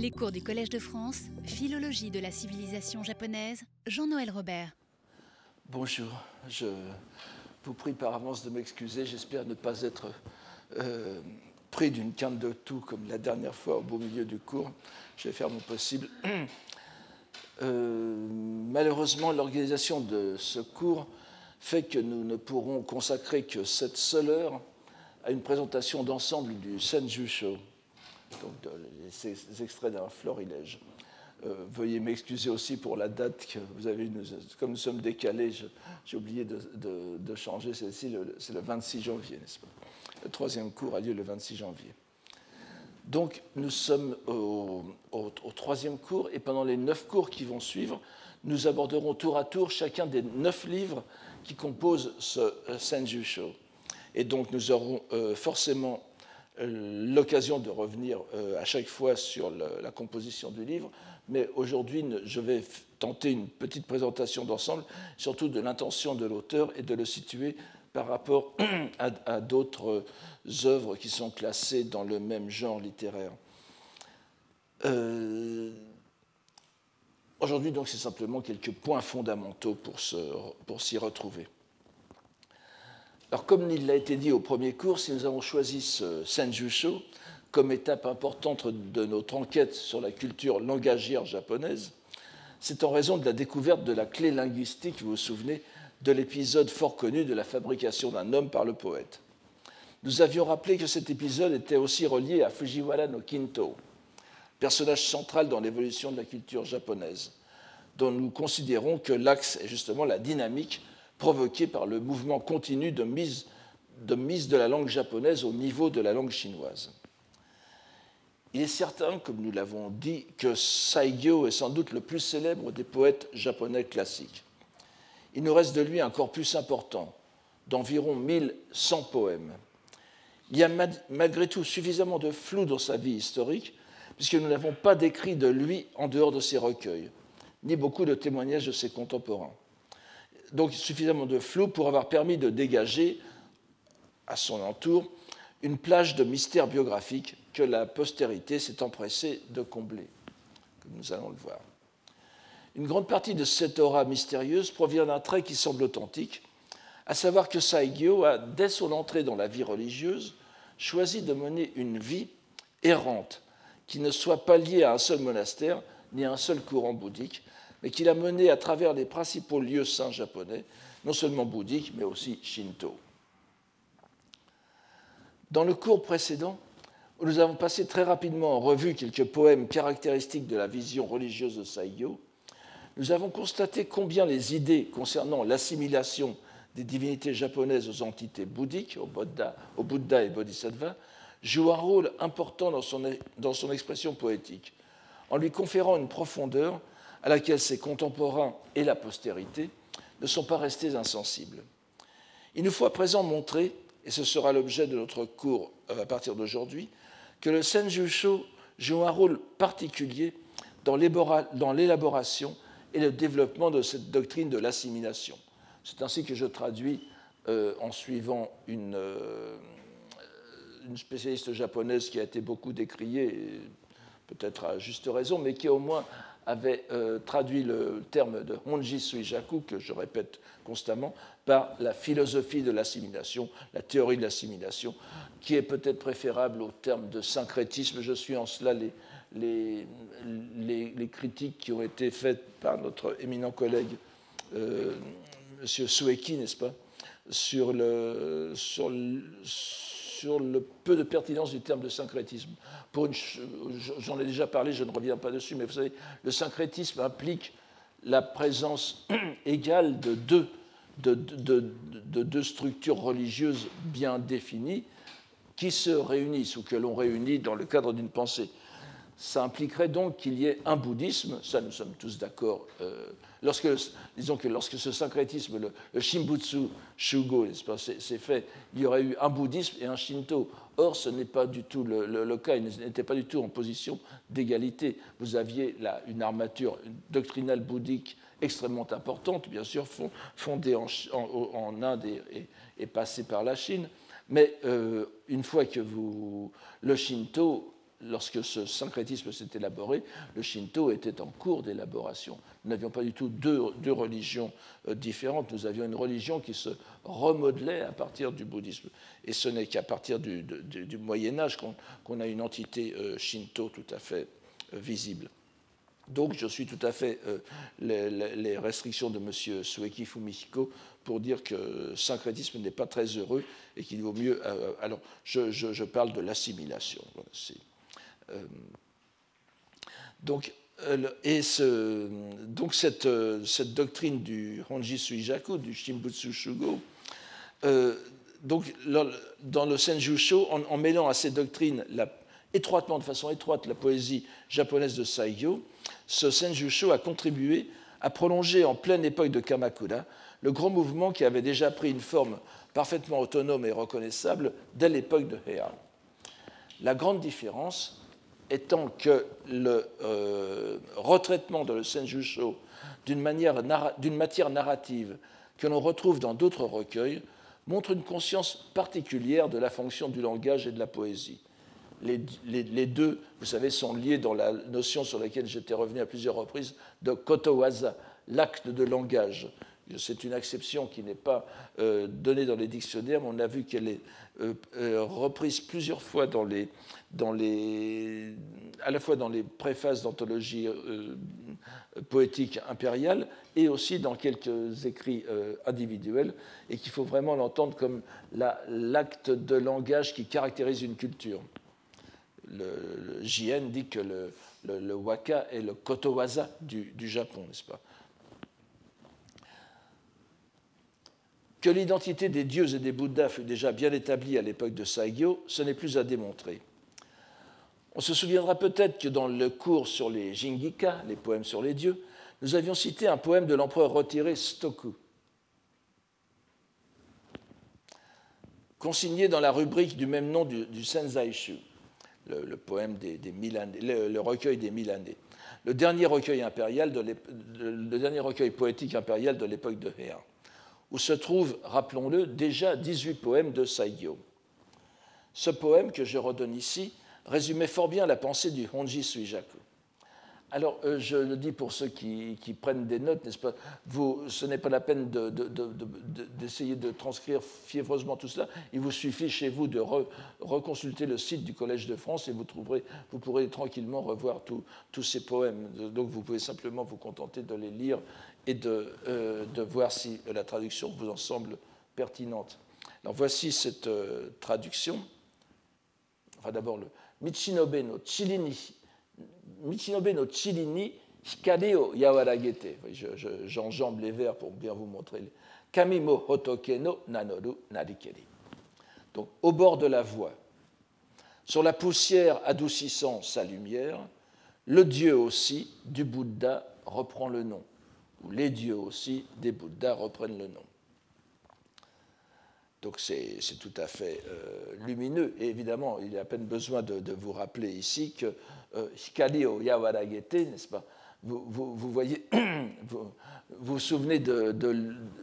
Les cours du Collège de France, Philologie de la civilisation japonaise, Jean-Noël Robert. Bonjour, je vous prie par avance de m'excuser, j'espère ne pas être euh, pris d'une quinte de tout comme la dernière fois au beau milieu du cours. Je vais faire mon possible. Euh, malheureusement, l'organisation de ce cours fait que nous ne pourrons consacrer que cette seule heure à une présentation d'ensemble du Senju Donc ces extraits d'un florilège. Euh, veuillez m'excuser aussi pour la date que vous avez eue. Comme nous sommes décalés, j'ai oublié de, changer celle-ci. C'est le 26 janvier, n'est-ce pas? Le troisième cours a lieu le 26 janvier. Donc nous sommes au, troisième cours et pendant les neuf cours qui vont suivre, nous aborderons tour à tour chacun des neuf livres qui composent ce euh, Senju Show. Et donc nous aurons euh, forcément euh, l'occasion de revenir euh, à chaque fois sur la composition du livre, mais aujourd'hui, je vais tenter une petite présentation d'ensemble, surtout de l'intention de l'auteur et de le situer par rapport à, d'autres œuvres qui sont classées dans le même genre littéraire. Euh, aujourd'hui, donc, c'est simplement quelques points fondamentaux pour s'y retrouver. Alors, comme il l'a été dit au premier cours, si nous avons choisi ce Senjusho comme étape importante de notre enquête sur la culture langagière japonaise, c'est en raison de la découverte de la clé linguistique, vous vous souvenez, de l'épisode fort connu de la fabrication d'un homme par le poète. Nous avions rappelé que cet épisode était aussi relié à Fujiwara no Kinto, personnage central dans l'évolution de la culture japonaise, dont nous considérons que l'axe est justement la dynamique provoquée par le mouvement continu de mise, de mise de la langue japonaise au niveau de la langue chinoise. Il est certain, comme nous l'avons dit, que Saigyo est sans doute le plus célèbre des poètes japonais classiques. Il nous reste de lui un corpus important, d'environ 1100 poèmes. Il y a malgré tout suffisamment de flou dans sa vie historique, puisque nous n'avons pas d'écrit de lui en dehors de ses recueils, ni beaucoup de témoignages de ses contemporains donc suffisamment de flou pour avoir permis de dégager à son entour une plage de mystères biographiques que la postérité s'est empressée de combler, comme nous allons le voir. Une grande partie de cette aura mystérieuse provient d'un trait qui semble authentique, à savoir que Saigyo a, dès son entrée dans la vie religieuse, choisi de mener une vie errante, qui ne soit pas liée à un seul monastère ni à un seul courant bouddhique, mais qu'il a mené à travers les principaux lieux saints japonais, non seulement bouddhiques, mais aussi shinto. Dans le cours précédent, nous avons passé très rapidement en revue quelques poèmes caractéristiques de la vision religieuse de Saigyo, nous avons constaté combien les idées concernant l'assimilation des divinités japonaises aux entités bouddhiques, au Bouddha, au et Bodhisattva, jouent un rôle important dans son, dans son expression poétique, en lui conférant une profondeur à laquelle ses contemporains et la postérité ne sont pas restés insensibles. Il nous faut à présent montrer, et ce sera l'objet de notre cours euh, à partir d'aujourd'hui, que le Senjusho joue un rôle particulier dans l'élaboration et le développement de cette doctrine de l'assimilation. C'est ainsi que je traduis euh, en suivant euh, une, spécialiste japonaise qui a été beaucoup décriée, peut-être à juste raison, mais qui au moins avait euh, traduit le terme de Honji Suijaku, que je répète constamment, par la philosophie de l'assimilation, la théorie de l'assimilation, qui est peut-être préférable au terme de syncrétisme. Je suis en cela les, critiques qui ont été faites par notre éminent collègue euh, M. Sueki, n'est-ce pas, sur le, sur le sur le peu de pertinence du terme de syncrétisme. J'en ai déjà parlé, je ne reviens pas dessus, mais vous savez, le syncrétisme implique la présence égale de deux, de, de deux structures religieuses bien définies qui se réunissent ou que l'on réunit dans le cadre d'une pensée ça impliquerait donc qu'il y ait un bouddhisme, ça nous sommes tous d'accord, euh, lorsque, disons que lorsque ce syncrétisme, le, Shimbutsu Shugo, c'est fait, il y aurait eu un bouddhisme et un Shinto. Or, ce n'est pas du tout le, cas, ils n'étaient pas du tout en position d'égalité. Vous aviez là une armature doctrinale bouddhique extrêmement importante, bien sûr, fondée en, Inde et, et, passée par la Chine, mais euh, une fois que vous. Le Shinto lorsque ce syncrétisme s'est élaboré, le Shinto était en cours d'élaboration. Nous n'avions pas du tout deux, religions euh, différentes, nous avions une religion qui se remodelait à partir du bouddhisme. Et ce n'est qu'à partir du, Moyen Âge qu'on a une entité euh, Shinto tout à fait euh, visible. Donc je suis tout à fait les, restrictions de M. Sueki Fumihiko pour dire que le syncrétisme n'est pas très heureux et qu'il vaut mieux. alors, je, parle de l'assimilation. Donc, euh, et donc cette, euh, cette, doctrine du Honji Suijaku, du Shimbutsu Shugo, donc dans le Senjusho, en, en, mêlant à ces doctrines étroitement, de façon étroite, la poésie japonaise de Saigyo, ce Senjusho a contribué à prolonger en pleine époque de Kamakura le grand mouvement qui avait déjà pris une forme parfaitement autonome et reconnaissable dès l'époque de Heian. La grande différence, étant que le euh, retraitement de le Senjusho d'une matière narrative que l'on retrouve dans d'autres recueils montre une conscience particulière de la fonction du langage et de la poésie. Les, les deux, vous savez, sont liés dans la notion sur laquelle j'étais revenu à plusieurs reprises de kotowaza, l'acte de langage, c'est une exception qui n'est pas euh, donnée dans les dictionnaires, mais on a vu qu'elle est euh, euh, reprise plusieurs fois à la fois dans les préfaces d'anthologie poétique impériale et aussi dans quelques écrits individuels, et qu'il faut vraiment l'entendre comme l'acte de langage qui caractérise une culture. Le, JN dit que le, le, waka est le kotowaza du, du Japon, n'est-ce pas? Que l'identité des dieux et des Bouddhas fut déjà bien établie à l'époque de Saigyo, ce n'est plus à démontrer. On se souviendra peut-être que dans le cours sur les Jingika, les poèmes sur les dieux, nous avions cité un poème de l'empereur retiré Stoku, consigné dans la rubrique du même nom du, Senzaishu, le, recueil des mille années, le dernier recueil, le dernier recueil poétique impérial de l'époque de Heian où se trouvent, rappelons-le, déjà 18 poèmes de Saigyo. Ce poème que je redonne ici résumait fort bien la pensée du Honji Suijaku. Alors, euh, je le dis pour ceux qui, prennent des notes, n'est-ce pas vous, Ce n'est pas la peine d'essayer de, transcrire fiévreusement tout cela. Il vous suffit chez vous de reconsulter le site du Collège de France et vous, trouverez, vous pourrez tranquillement revoir tous ces poèmes. Donc, vous pouvez simplement vous contenter de les lire et de, euh, de, voir si la traduction vous en semble pertinente. Alors voici cette euh, traduction. Enfin d'abord le Michinobe no Chilini, Michinobe no Chilini Hikade o Yawaragete. J'enjambe les vers pour bien vous montrer. Kamimo Hotoke no Nanoru Narikeri. Donc au bord de la voie, sur la poussière adoucissant sa lumière, le Dieu aussi du Bouddha reprend le nom où les dieux aussi des Bouddhas reprennent le nom. Donc c'est tout à fait euh, lumineux. Et évidemment, il y a à peine besoin de, vous rappeler ici que euh, Hikari o Yawaragete, n'est-ce pas? Vous, vous, voyez, vous, vous souvenez de,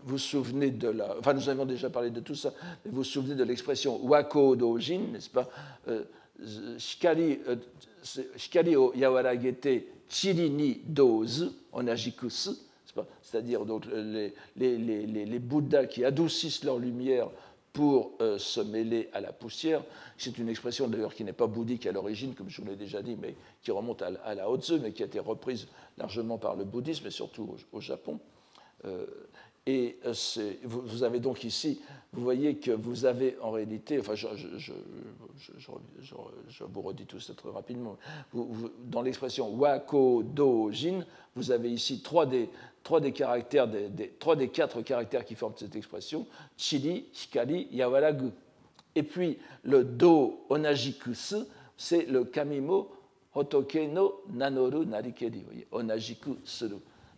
vous souvenez de la. Enfin, nous avons déjà parlé de tout ça, mais vous vous souvenez de l'expression Wako Dojin, n'est-ce pas? Euh, Shikari, euh, o Yawaragete Chiri ni Dozu, onajikusu, c'est-à-dire donc les, Bouddhas qui adoucissent leur lumière pour euh, se mêler à la poussière. C'est une expression d'ailleurs qui n'est pas bouddhique à l'origine, comme je vous l'ai déjà dit, mais qui remonte à, la Tzu, mais qui a été reprise largement par le bouddhisme et surtout au, Japon. Euh, et euh, vous, avez donc ici, vous voyez que vous avez en réalité, enfin je, vous redis tout ça très rapidement, dans l'expression wako do jin, vous avez ici trois des, trois des, caractères, trois des quatre caractères qui forment cette expression, chili, hikari, yawaragu. Et puis le do onajikus, c'est le kamimo hotoke no nanoru narikeri, onajiku.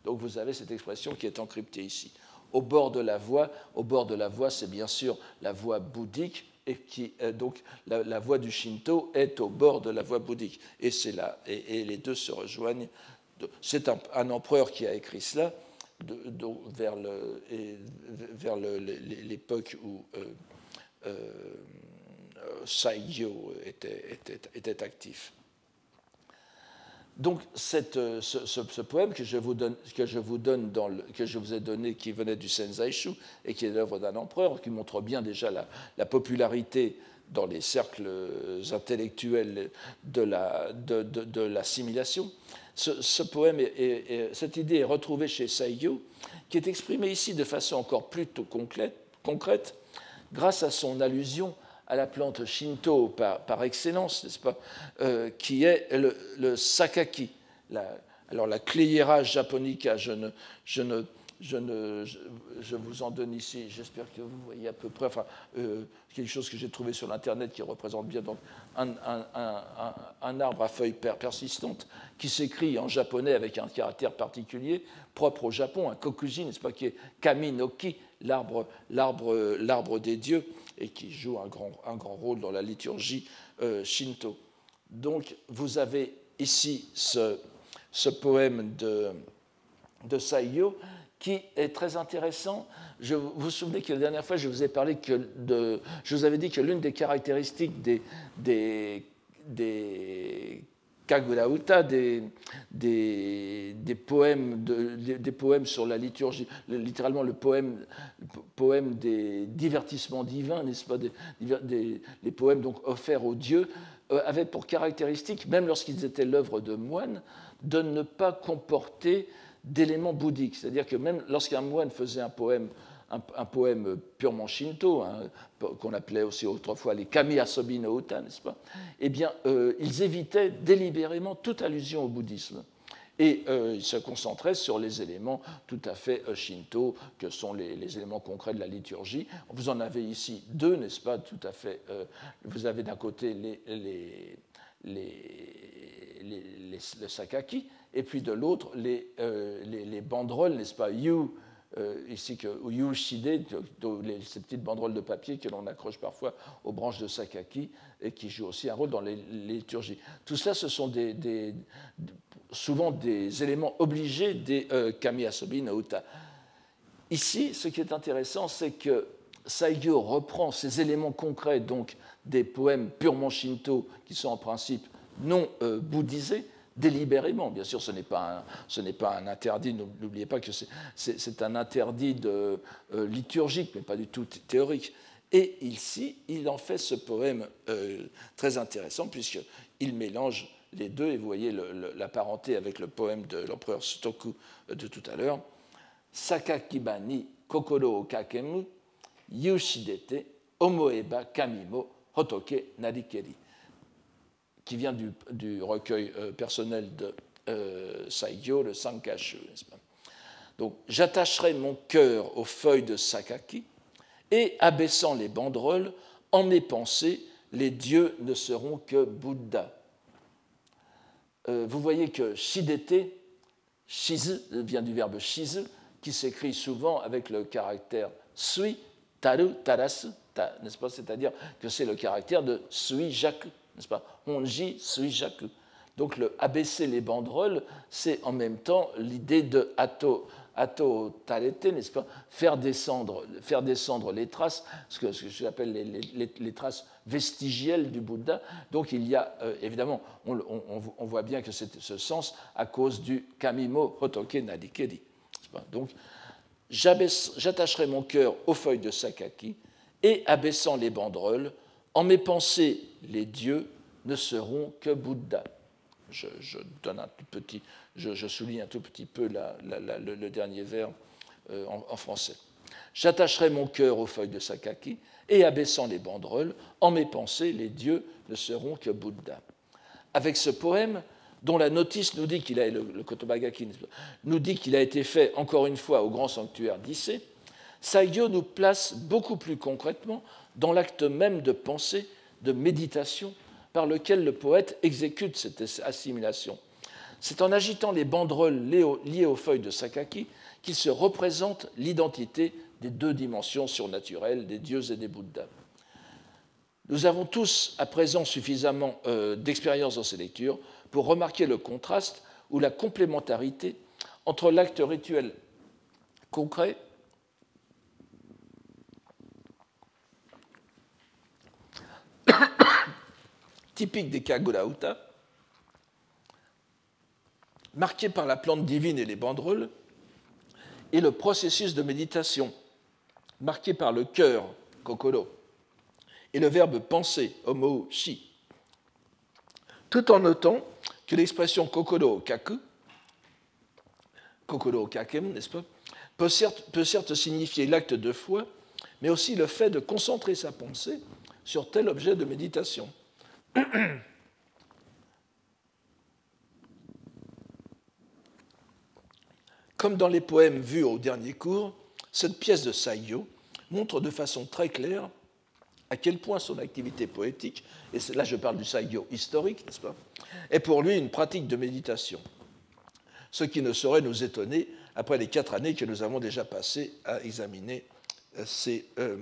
Donc vous avez cette expression qui est encryptée ici au bord de la voie. Au bord de la voie, c'est bien sûr la voie bouddhique, et qui, donc la, voie du Shinto est au bord de la voie bouddhique. Et, c'est là, et, les deux se rejoignent. C'est un, empereur qui a écrit cela vers, l'époque où euh, euh, Saigyo était, actif. Donc ce, ce, poème que je vous ai donné, qui venait du Senzaishu et qui est l'œuvre d'un empereur, qui montre bien déjà la, la popularité dans les cercles intellectuels de l'assimilation. La, de, ce, poème, et cette idée est retrouvée chez Saiyo, qui est exprimée ici de façon encore plus concrète grâce à son allusion à la plante Shinto par, par excellence, n'est-ce pas, euh, qui est le, sakaki. Alors la Cleiera japonica, je ne, je ne je, ne, je, vous en donne ici, j'espère que vous voyez à peu près, enfin, euh, quelque chose que j'ai trouvé sur l'Internet qui représente bien donc, un, un, un, arbre à feuilles persistantes qui s'écrit en japonais avec un caractère particulier, propre au Japon, un kokuji, n'est-ce pas, qui est kaminoki, l'arbre des dieux, et qui joue un grand, un grand rôle dans la liturgie euh, shinto. Donc, vous avez ici ce, ce poème de, de qui est très intéressant. Vous vous souvenez que la dernière fois, je vous ai parlé que avais dit que l'une des caractéristiques des, des, des poèmes sur la liturgie, littéralement le poème, des divertissements divins, n'est-ce pas, les poèmes donc offerts aux dieux, euh, avaient pour caractéristique, même lorsqu'ils étaient l'œuvre de moines, de ne pas comporter d'éléments bouddhiques. C'est-à-dire que même lorsqu'un moine faisait un poème, un, poème purement shinto, hein, qu'on appelait aussi autrefois les kami asobi no uta, n'est-ce pas Eh bien, euh, ils évitaient délibérément toute allusion au bouddhisme. Et euh, ils se concentraient sur les éléments tout à fait euh, shinto, que sont les, éléments concrets de la liturgie. Vous en avez ici deux, n'est-ce pas Tout à fait. vous avez d'un côté les, les, les, le sakaki, et puis de l'autre, les, euh, les, banderoles, n'est-ce pas, You, euh, ici, que, ou You Shide, ces petites banderoles de papier que l'on accroche parfois aux branches de sakaki et qui jouent aussi un rôle dans les, liturgies. Tout ça, ce sont souvent des éléments obligés des euh, Kami Asobi Nauta. Ici, ce qui est intéressant, c'est que Saigyo reprend ces éléments concrets, donc des poèmes purement shinto, qui sont en principe non bouddhisés, délibérément. Bien sûr, ce n'est pas, un interdit, n'oubliez pas que c'est un interdit euh, liturgique, mais pas du tout théorique. Et ici, il en fait ce poème euh, très intéressant, puisqu'il mélange les deux, et vous voyez la parenté avec le poème de l'empereur Stoku de tout à l'heure. Sakakibani kokoro o kakemu yushidete omoeba kamimo hotoke narikeri qui vient du, recueil euh, personnel de euh, Saigyo, le Sankashu, Donc, j'attacherai mon cœur aux feuilles de Sakaki, et abaissant les banderoles, en mes pensées, les dieux ne seront que Bouddha. Euh, vous voyez que Shidete, Shizu, vient du verbe Shizu, qui s'écrit souvent avec le caractère Sui, Taru, Tarasu, n'est-ce pas? C'est-à-dire que c'est le caractère de Sui, Jaku n'est-ce pas? Onji suijaku. Donc le abaisser les banderoles, c'est en même temps l'idée de ato, ato tarete, n'est-ce pas? Faire descendre, faire descendre les traces, ce que, j'appelle les, les, traces vestigielles du Bouddha. Donc il y a, euh, évidemment, on, voit bien que c'est ce sens à cause du kamimo hotoke nadikeri. Donc j'attacherai mon cœur aux feuilles de Sakaki et abaissant les banderoles, en mes pensées, les dieux ne seront que Bouddha. Je, donne un tout petit, je, souligne un tout petit peu le, dernier vers euh, en, français. J'attacherai mon cœur aux feuilles de Sakaki et abaissant les banderoles, en mes pensées, les dieux ne seront que Bouddha. Avec ce poème, dont la notice nous dit qu'il a, nous dit qu'il a été fait encore une fois au grand sanctuaire d'Issé, Saigyo nous place beaucoup plus concrètement dans l'acte même de pensée, de méditation, par lequel le poète exécute cette assimilation. C'est en agitant les banderoles liées aux feuilles de Sakaki qu'il se représente l'identité des deux dimensions surnaturelles des dieux et des Bouddhas. Nous avons tous à présent suffisamment euh, d'expérience dans ces lectures pour remarquer le contraste ou la complémentarité entre l'acte rituel concret typique des Kagurauta marqué par la plante divine et les banderoles, et le processus de méditation, marqué par le cœur, kokoro, et le verbe penser, homo shi, tout en notant que l'expression kokoro kaku, kokoro kakem, n'est-ce pas, peut certes signifier l'acte de foi, mais aussi le fait de concentrer sa pensée sur tel objet de méditation. Comme dans les poèmes vus au dernier cours, cette pièce de Saïo montre de façon très claire à quel point son activité poétique, et là je parle du Saïo historique, n'est-ce pas, est pour lui une pratique de méditation. Ce qui ne saurait nous étonner après les quatre années que nous avons déjà passées à examiner euh, ces euh,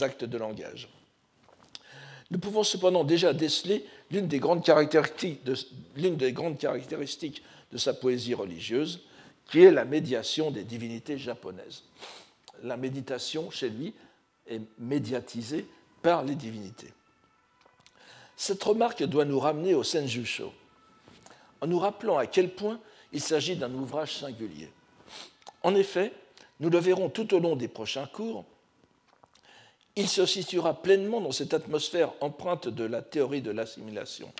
actes de langage. Nous pouvons cependant déjà déceler l'une des, grandes caractéristiques de, sa poésie religieuse, qui est la médiation des divinités japonaises. La méditation, chez lui, est médiatisée par les divinités. Cette remarque doit nous ramener au Senjusho, en nous rappelant à quel point il s'agit d'un ouvrage singulier. En effet, nous le verrons tout au long des prochains cours, il se situera pleinement dans cette atmosphère empreinte de la théorie de l'assimilation.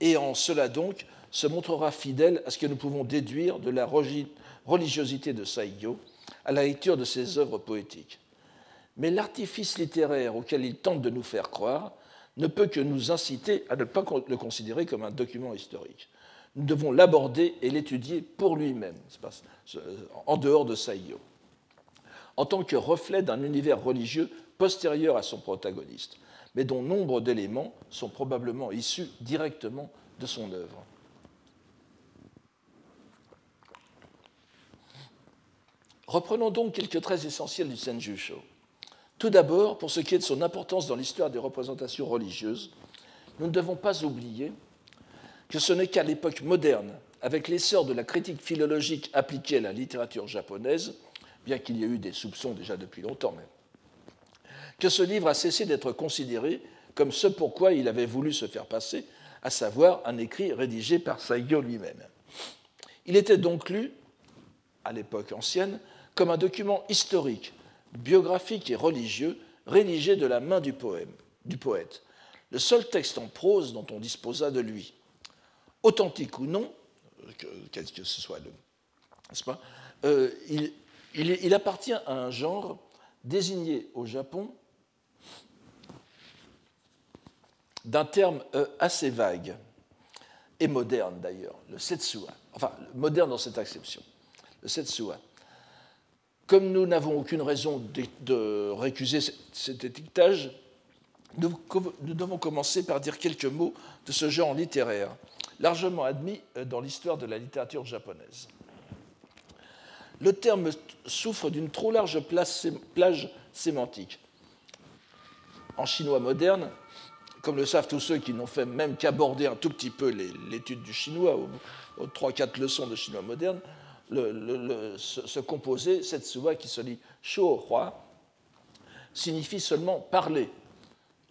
Et en cela donc, se montrera fidèle à ce que nous pouvons déduire de la religiosité de Saigyo à la lecture de ses œuvres poétiques. Mais l'artifice littéraire auquel il tente de nous faire croire ne peut que nous inciter à ne pas le considérer comme un document historique. Nous devons l'aborder et l'étudier pour lui-même, en dehors de Saigyo, en tant que reflet d'un univers religieux postérieur à son protagoniste, mais dont nombre d'éléments sont probablement issus directement de son œuvre. Reprenons donc quelques traits essentiels du Senjusho. Tout d'abord, pour ce qui est de son importance dans l'histoire des représentations religieuses, nous ne devons pas oublier que ce n'est qu'à l'époque moderne, avec l'essor de la critique philologique appliquée à la littérature japonaise, bien qu'il y ait eu des soupçons déjà depuis longtemps même, que ce livre a cessé d'être considéré comme ce pourquoi il avait voulu se faire passer, à savoir un écrit rédigé par Saigyo lui-même. Il était donc lu, à l'époque ancienne, comme un document historique, biographique et religieux rédigé de la main du, poème, du poète, le seul texte en prose dont on disposa de lui. Authentique ou non, quel que ce soit. N'est-ce pas euh, il, appartient à un genre désigné au Japon d'un terme euh, assez vague et moderne d'ailleurs, le setsua. Enfin, moderne dans cette acception, le setsua. Comme nous n'avons aucune raison de, récuser cet étiquetage, nous, devons commencer par dire quelques mots de ce genre littéraire, largement admis euh, dans l'histoire de la littérature japonaise. Le terme souffre d'une trop large plage sémantique. En chinois moderne, comme le savent tous ceux qui n'ont fait même qu'aborder un tout petit peu l'étude du chinois, aux, trois, quatre leçons de chinois moderne, ce, composé, cette soua qui se lit roi, signifie seulement parler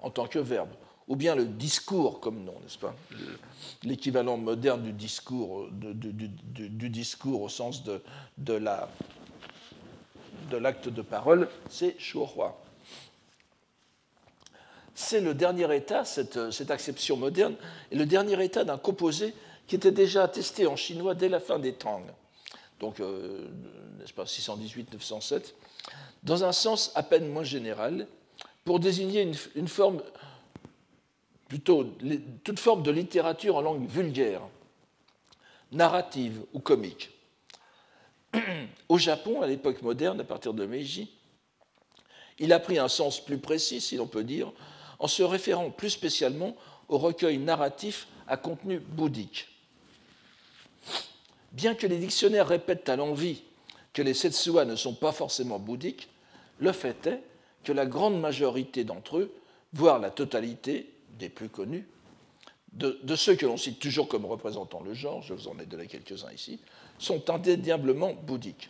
en tant que verbe, ou bien le discours comme nom, n'est-ce pas? L'équivalent moderne du discours, du, discours au sens de, l'acte de, parole, c'est roi. C'est le dernier état, cette, cette acception moderne, et le dernier état d'un composé qui était déjà attesté en chinois dès la fin des Tang donc euh, n'est-ce pas 618-907, dans un sens à peine moins général, pour désigner une, forme, plutôt toute forme de littérature en langue vulgaire, narrative ou comique. Au Japon, à l'époque moderne, à partir de Meiji, il a pris un sens plus précis, si l'on peut dire, en se référant plus spécialement au recueil narratif à contenu bouddhique. Bien que les dictionnaires répètent à l'envi que les Setsua ne sont pas forcément bouddhiques, le fait est que la grande majorité d'entre eux, voire la totalité des plus connus, de, ceux que l'on cite toujours comme représentant le genre, je vous en ai donné quelques-uns ici, sont indéniablement bouddhiques.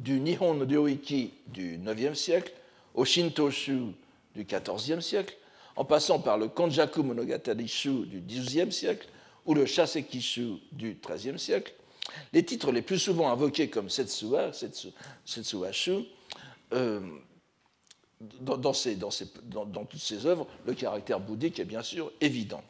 Du Nihon Ryoiki du IXe siècle au Shintoshu du XIVe siècle, en passant par le Konjaku Monogatari Shu du XIIe siècle, ou le Shasekishu du XIIIe siècle, les titres les plus souvent invoqués comme Setsua, Setsuashu, euh, dans, toutes ces œuvres, le caractère bouddhique est bien sûr évident.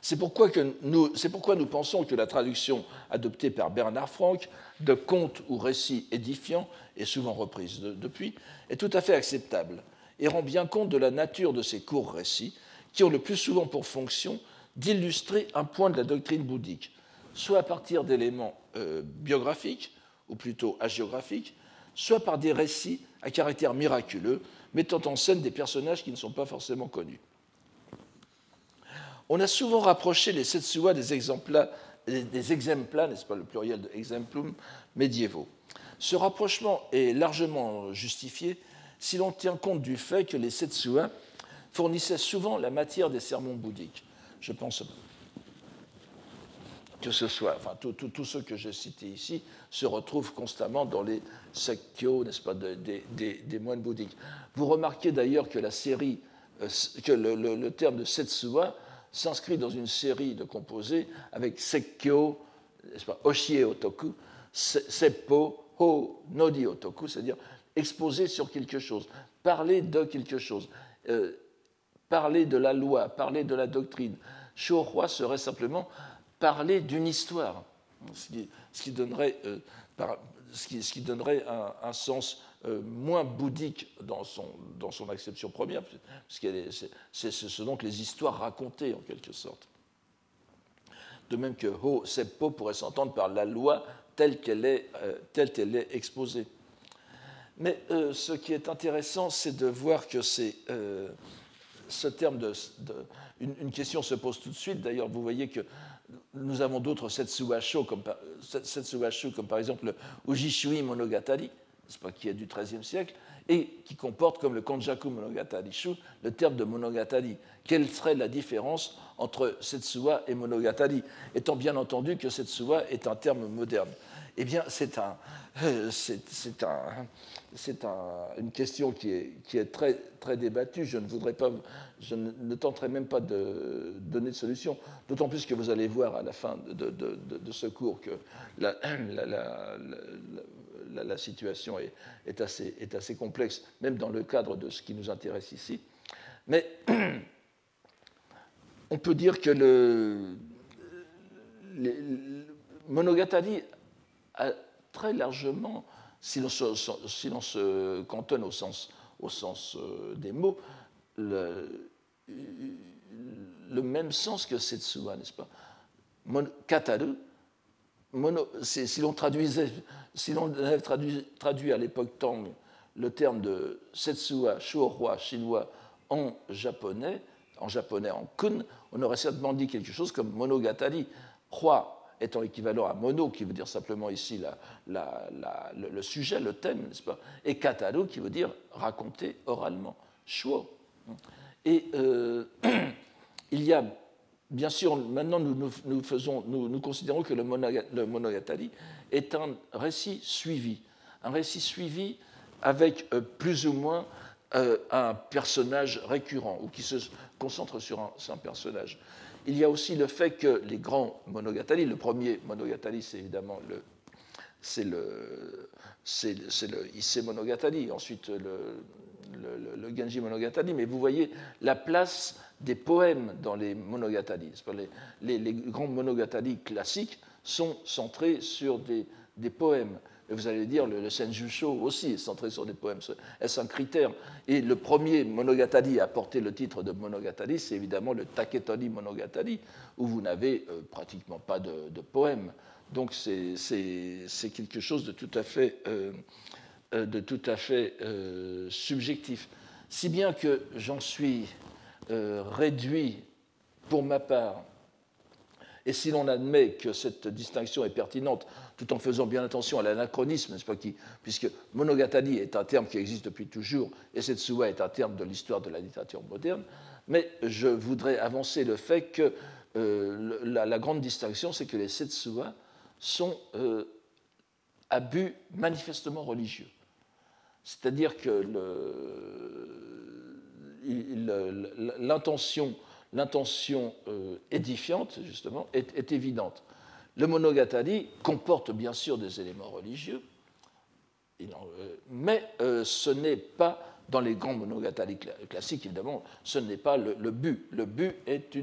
C'est pourquoi, nous, pourquoi nous pensons que la traduction adoptée par Bernard Franck de contes ou récits édifiants, et souvent reprise depuis, est tout à fait acceptable et rend bien compte de la nature de ces courts récits qui ont le plus souvent pour fonction d'illustrer un point de la doctrine bouddhique, soit à partir d'éléments euh, biographiques, ou plutôt hagiographiques, soit par des récits à caractère miraculeux, mettant en scène des personnages qui ne sont pas forcément connus. On a souvent rapproché les Setsuwa des, des exemples, n'est-ce pas le pluriel de exemplum, médiévaux. Ce rapprochement est largement justifié si l'on tient compte du fait que les Setsuwa fournissaient souvent la matière des sermons bouddhiques. Je pense que ce soit, enfin, tous ceux que j'ai cités ici se retrouvent constamment dans les sekkyo, n'est-ce pas, des, moines bouddhiques. Vous remarquez d'ailleurs que la série, euh, que le, terme de Setsuwa s'inscrit dans une série de composés avec sekkyo, n'est-ce pas, oshie otoku, seppo, ho, nodi otoku, c'est-à-dire exposer sur quelque chose, parler de quelque chose. Euh, parler de la loi, parler de la doctrine. Shohua serait simplement parler d'une histoire, ce qui, donnerait, euh, donnerait un, sens euh, moins bouddhique dans son, dans son acception première, parce c'est ce donc les histoires racontées en quelque sorte. De même que Ho Seppo pourrait s'entendre par la loi telle qu'elle est, telle qu'elle est exposée. Mais ce qui est intéressant, c'est de voir que c'est ce terme de, une, question se pose tout de suite. D'ailleurs, vous voyez que nous avons d'autres Setsuwasho, comme, comme par exemple le Ujishui Monogatari, qui est du XIIIe siècle, et qui comporte, comme le Konjaku Monogatari Shu, le terme de Monogatari. Quelle serait la différence entre Setsuwa et Monogatari? Étant bien entendu que Setsuwa est un terme moderne. Eh bien, c'est un, c'est un, un, une question qui est, qui est, très, très débattue. Je ne voudrais pas, je ne tenterai même pas de donner de solution, d'autant plus que vous allez voir à la fin de, de, de, ce cours que la, la, la, situation est, est, assez, est, assez, complexe, même dans le cadre de ce qui nous intéresse ici. Mais on peut dire que le, le Monogatari très largement, si l'on se, si cantonne au sens, euh, des mots, le, même sens que Setsuwa, n'est-ce pas? Kataru, mono, si l'on traduisait, si l'on avait traduit, à l'époque Tang le terme de Setsuwa, Shuorua chinois en japonais, en japonais en kun, on aurait certainement dit quelque chose comme monogatari, roi étant équivalent à mono, qui veut dire simplement ici le, sujet, le thème, n'est-ce pas Et kataru, qui veut dire raconter oralement, shuo. Et euh, il y a, bien sûr, maintenant nous, faisons, nous, considérons que le, monogatari est un récit suivi, un récit suivi avec euh, plus ou moins euh, un personnage récurrent ou qui se concentre sur un personnage. Il y a aussi le fait que les grands monogatari, le premier monogatari, c'est évidemment le, c'est le, c'est, le Issei Monogatari, ensuite le, le, Genji Monogatari, mais vous voyez la place des poèmes dans les monogatari. Les, grands monogatari classiques sont centrés sur des poèmes. Et vous allez dire, le, le Senjusho aussi est centré sur des poèmes. Est-ce un critère Et le premier Monogatari à porter le titre de Monogatari, c'est évidemment le Taketoni Monogatari, où vous n'avez euh, pratiquement pas de, de poèmes. Donc c'est quelque chose de tout à fait, euh, euh, de tout à fait subjectif. Si bien que j'en suis réduit, pour ma part, et si l'on admet que cette distinction est pertinente, tout en faisant bien attention à l'anachronisme, pas, qui, puisque monogatari est un terme qui existe depuis toujours, et Setsuwa est un terme de l'histoire de la littérature moderne, mais je voudrais avancer le fait que euh, la, grande distinction, c'est que les Setsuwa sont euh, à but manifestement religieux. C'est-à-dire que l'intention l'intention édifiante, justement, est, évidente. Le monogatari comporte bien sûr des éléments religieux, mais ce n'est pas dans les grands monogatari classiques, évidemment, ce n'est pas le, but. Le but est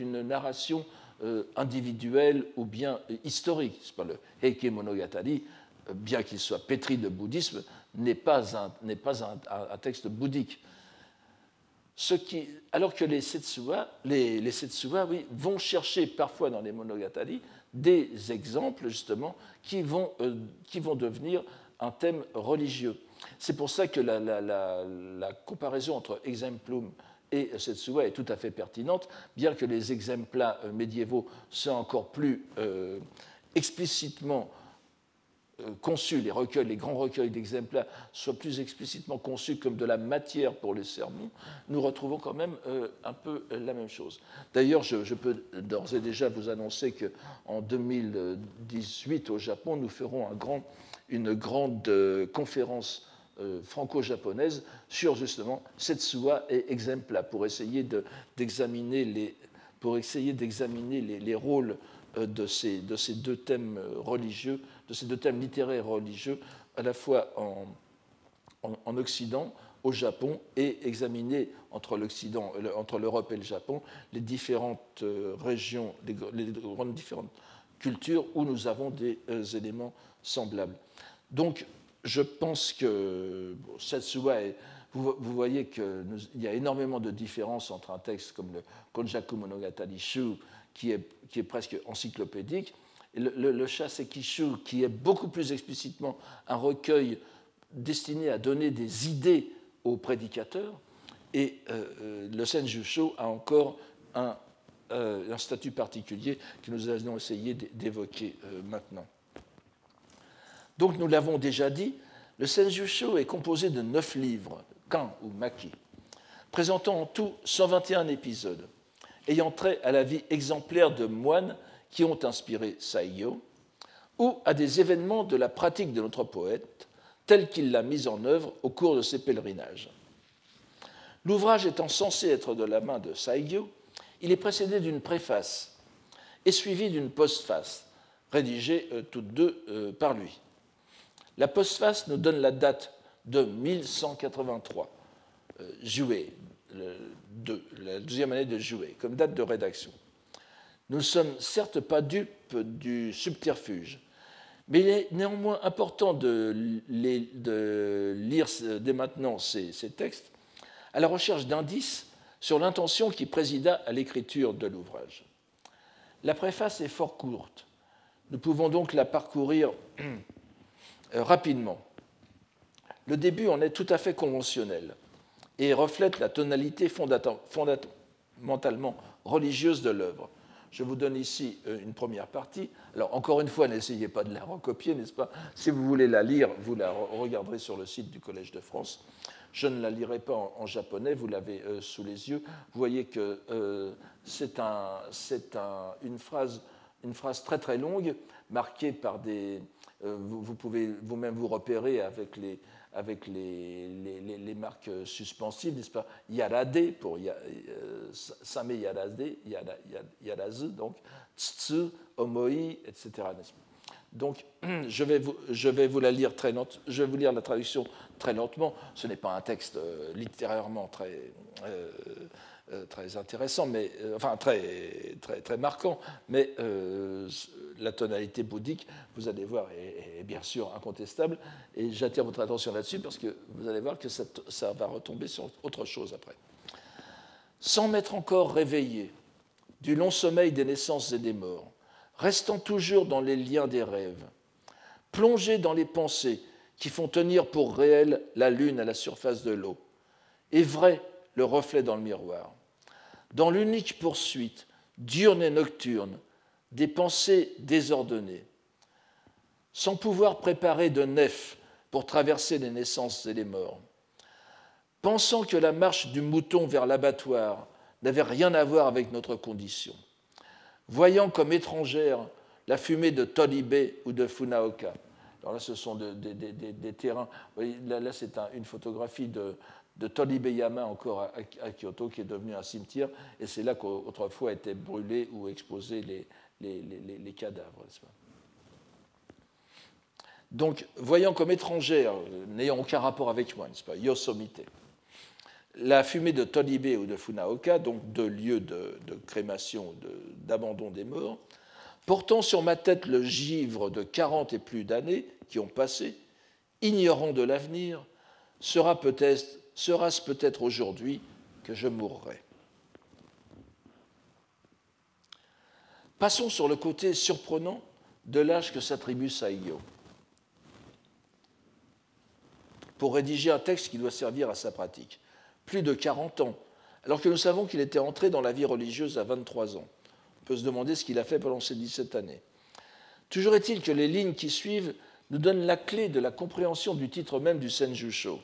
une, narration euh, individuelle ou bien historique. Pas le Heike Monogatari, euh, bien qu'il soit pétri de bouddhisme, n'est pas un, texte bouddhique. Ce qui, alors que les Setsuwa, les, oui, vont chercher parfois dans les Monogatari des exemples justement qui vont, euh, qui vont devenir un thème religieux. C'est pour ça que la, comparaison entre exemplum et Setsuwa est tout à fait pertinente, bien que les exemples médiévaux soient encore plus euh, explicitement euh, conçus, les recueils, les grands recueils d'exemplaires soient plus explicitement conçus comme de la matière pour les sermons, nous retrouvons quand même euh, un peu la même chose. D'ailleurs, je, peux d'ores et déjà vous annoncer qu'en 2018 au Japon, nous ferons une grande euh, conférence euh, franco-japonaise sur justement Setsuwa et Exempla pour essayer d'examiner les, pour essayer d'examiner les, rôles euh, de ces deux thèmes religieux, de ces deux thèmes littéraires religieux, à la fois en, en, Occident, au Japon, et examiner entre l'Occident, entre l'Europe et le Japon, les différentes régions, les, les différentes cultures où nous avons des éléments semblables. Donc, je pense que Setsuwa vous, voyez qu'il y a énormément de différences entre un texte comme le Konjaku Monogatari Shu, qui est, qui est presque encyclopédique, le, le, qui est beaucoup plus explicitement un recueil destiné à donner des idées aux prédicateurs, et euh, euh, le Senjushu a encore un, euh, un, statut particulier que nous allons essayer d'évoquer maintenant. Donc nous l'avons déjà dit, le Senjusho est composé de neuf livres, kan ou maki, présentant en tout 121 épisodes, ayant trait à la vie exemplaire de moines qui ont inspiré Saiyo, ou à des événements de la pratique de notre poète, tel qu'il l'a mise en œuvre au cours de ses pèlerinages. L'ouvrage étant censé être de la main de Saiyo, il est précédé d'une préface et suivi d'une postface, rédigée euh, toutes deux euh, par lui. La postface nous donne la date de 1183, euh, la deuxième année de Juillet, comme date de rédaction. Nous ne sommes certes pas dupes du subterfuge, mais il est néanmoins important de, lire dès maintenant ces, textes à la recherche d'indices sur l'intention qui présida à l'écriture de l'ouvrage. La préface est fort courte. Nous pouvons donc la parcourir Euh, rapidement. Le début en est tout à fait conventionnel et reflète la tonalité fondamentalement religieuse de l'œuvre. Je vous donne ici euh, une première partie. Alors, encore une fois, n'essayez pas de la recopier, n'est-ce pas? Si vous voulez la lire, vous la regarderez sur le site du Collège de France. Je ne la lirai pas en, japonais, vous l'avez euh, sous les yeux. Vous voyez que c'est un, une, phrase, une phrase très très longue, marquée par des, euh, vous, pouvez vous-même vous repérer avec les, avec les, les, marques suspensives, n'est-ce pas? Yarade pour euh, Same Yarazu, donc Tsu, Omoi, etc. Donc, je vais, vous, je vais vous la lire très lente, je vais vous lire la traduction très lentement. Ce n'est pas un texte euh, littérairement très, euh, très intéressant, mais, euh, enfin très, marquant, mais euh, la tonalité bouddhique, vous allez voir, est, bien sûr incontestable, et j'attire votre attention là-dessus parce que vous allez voir que ça, va retomber sur autre chose après. Sans m'être encore réveillé du long sommeil des naissances et des morts, restant toujours dans les liens des rêves, plongé dans les pensées qui font tenir pour réel la lune à la surface de l'eau, et vrai le reflet dans le miroir dans l'unique poursuite, diurne et nocturne, des pensées désordonnées, sans pouvoir préparer de nef pour traverser les naissances et les morts, pensant que la marche du mouton vers l'abattoir n'avait rien à voir avec notre condition, voyant comme étrangère la fumée de Tolibe ou de Funaoka. Alors là, ce sont des terrains. Là c'est une photographie de, de Tolibeyama encore à, Kyoto, qui est devenu un cimetière, et c'est là qu'autrefois étaient brûlés ou exposés les, les, cadavres. Donc, voyant comme étrangère, n'ayant aucun rapport avec moi, n'est-ce pas, Yosomite, la fumée de Tolibe ou de Funaoka, donc deux lieux de, de crémation, d'abandon des morts, portant sur ma tête le givre de 40 et plus d'années qui ont passé, ignorant de l'avenir, sera peut-être, sera-ce peut-être aujourd'hui que je mourrai. Passons sur le côté surprenant de l'âge que s'attribue Saïyo pour rédiger un texte qui doit servir à sa pratique. Plus de 40 ans, alors que nous savons qu'il était entré dans la vie religieuse à 23 ans peut se demander ce qu'il a fait pendant ces 17 années. Toujours est-il que les lignes qui suivent nous donnent la clé de la compréhension du titre même du Senjusho,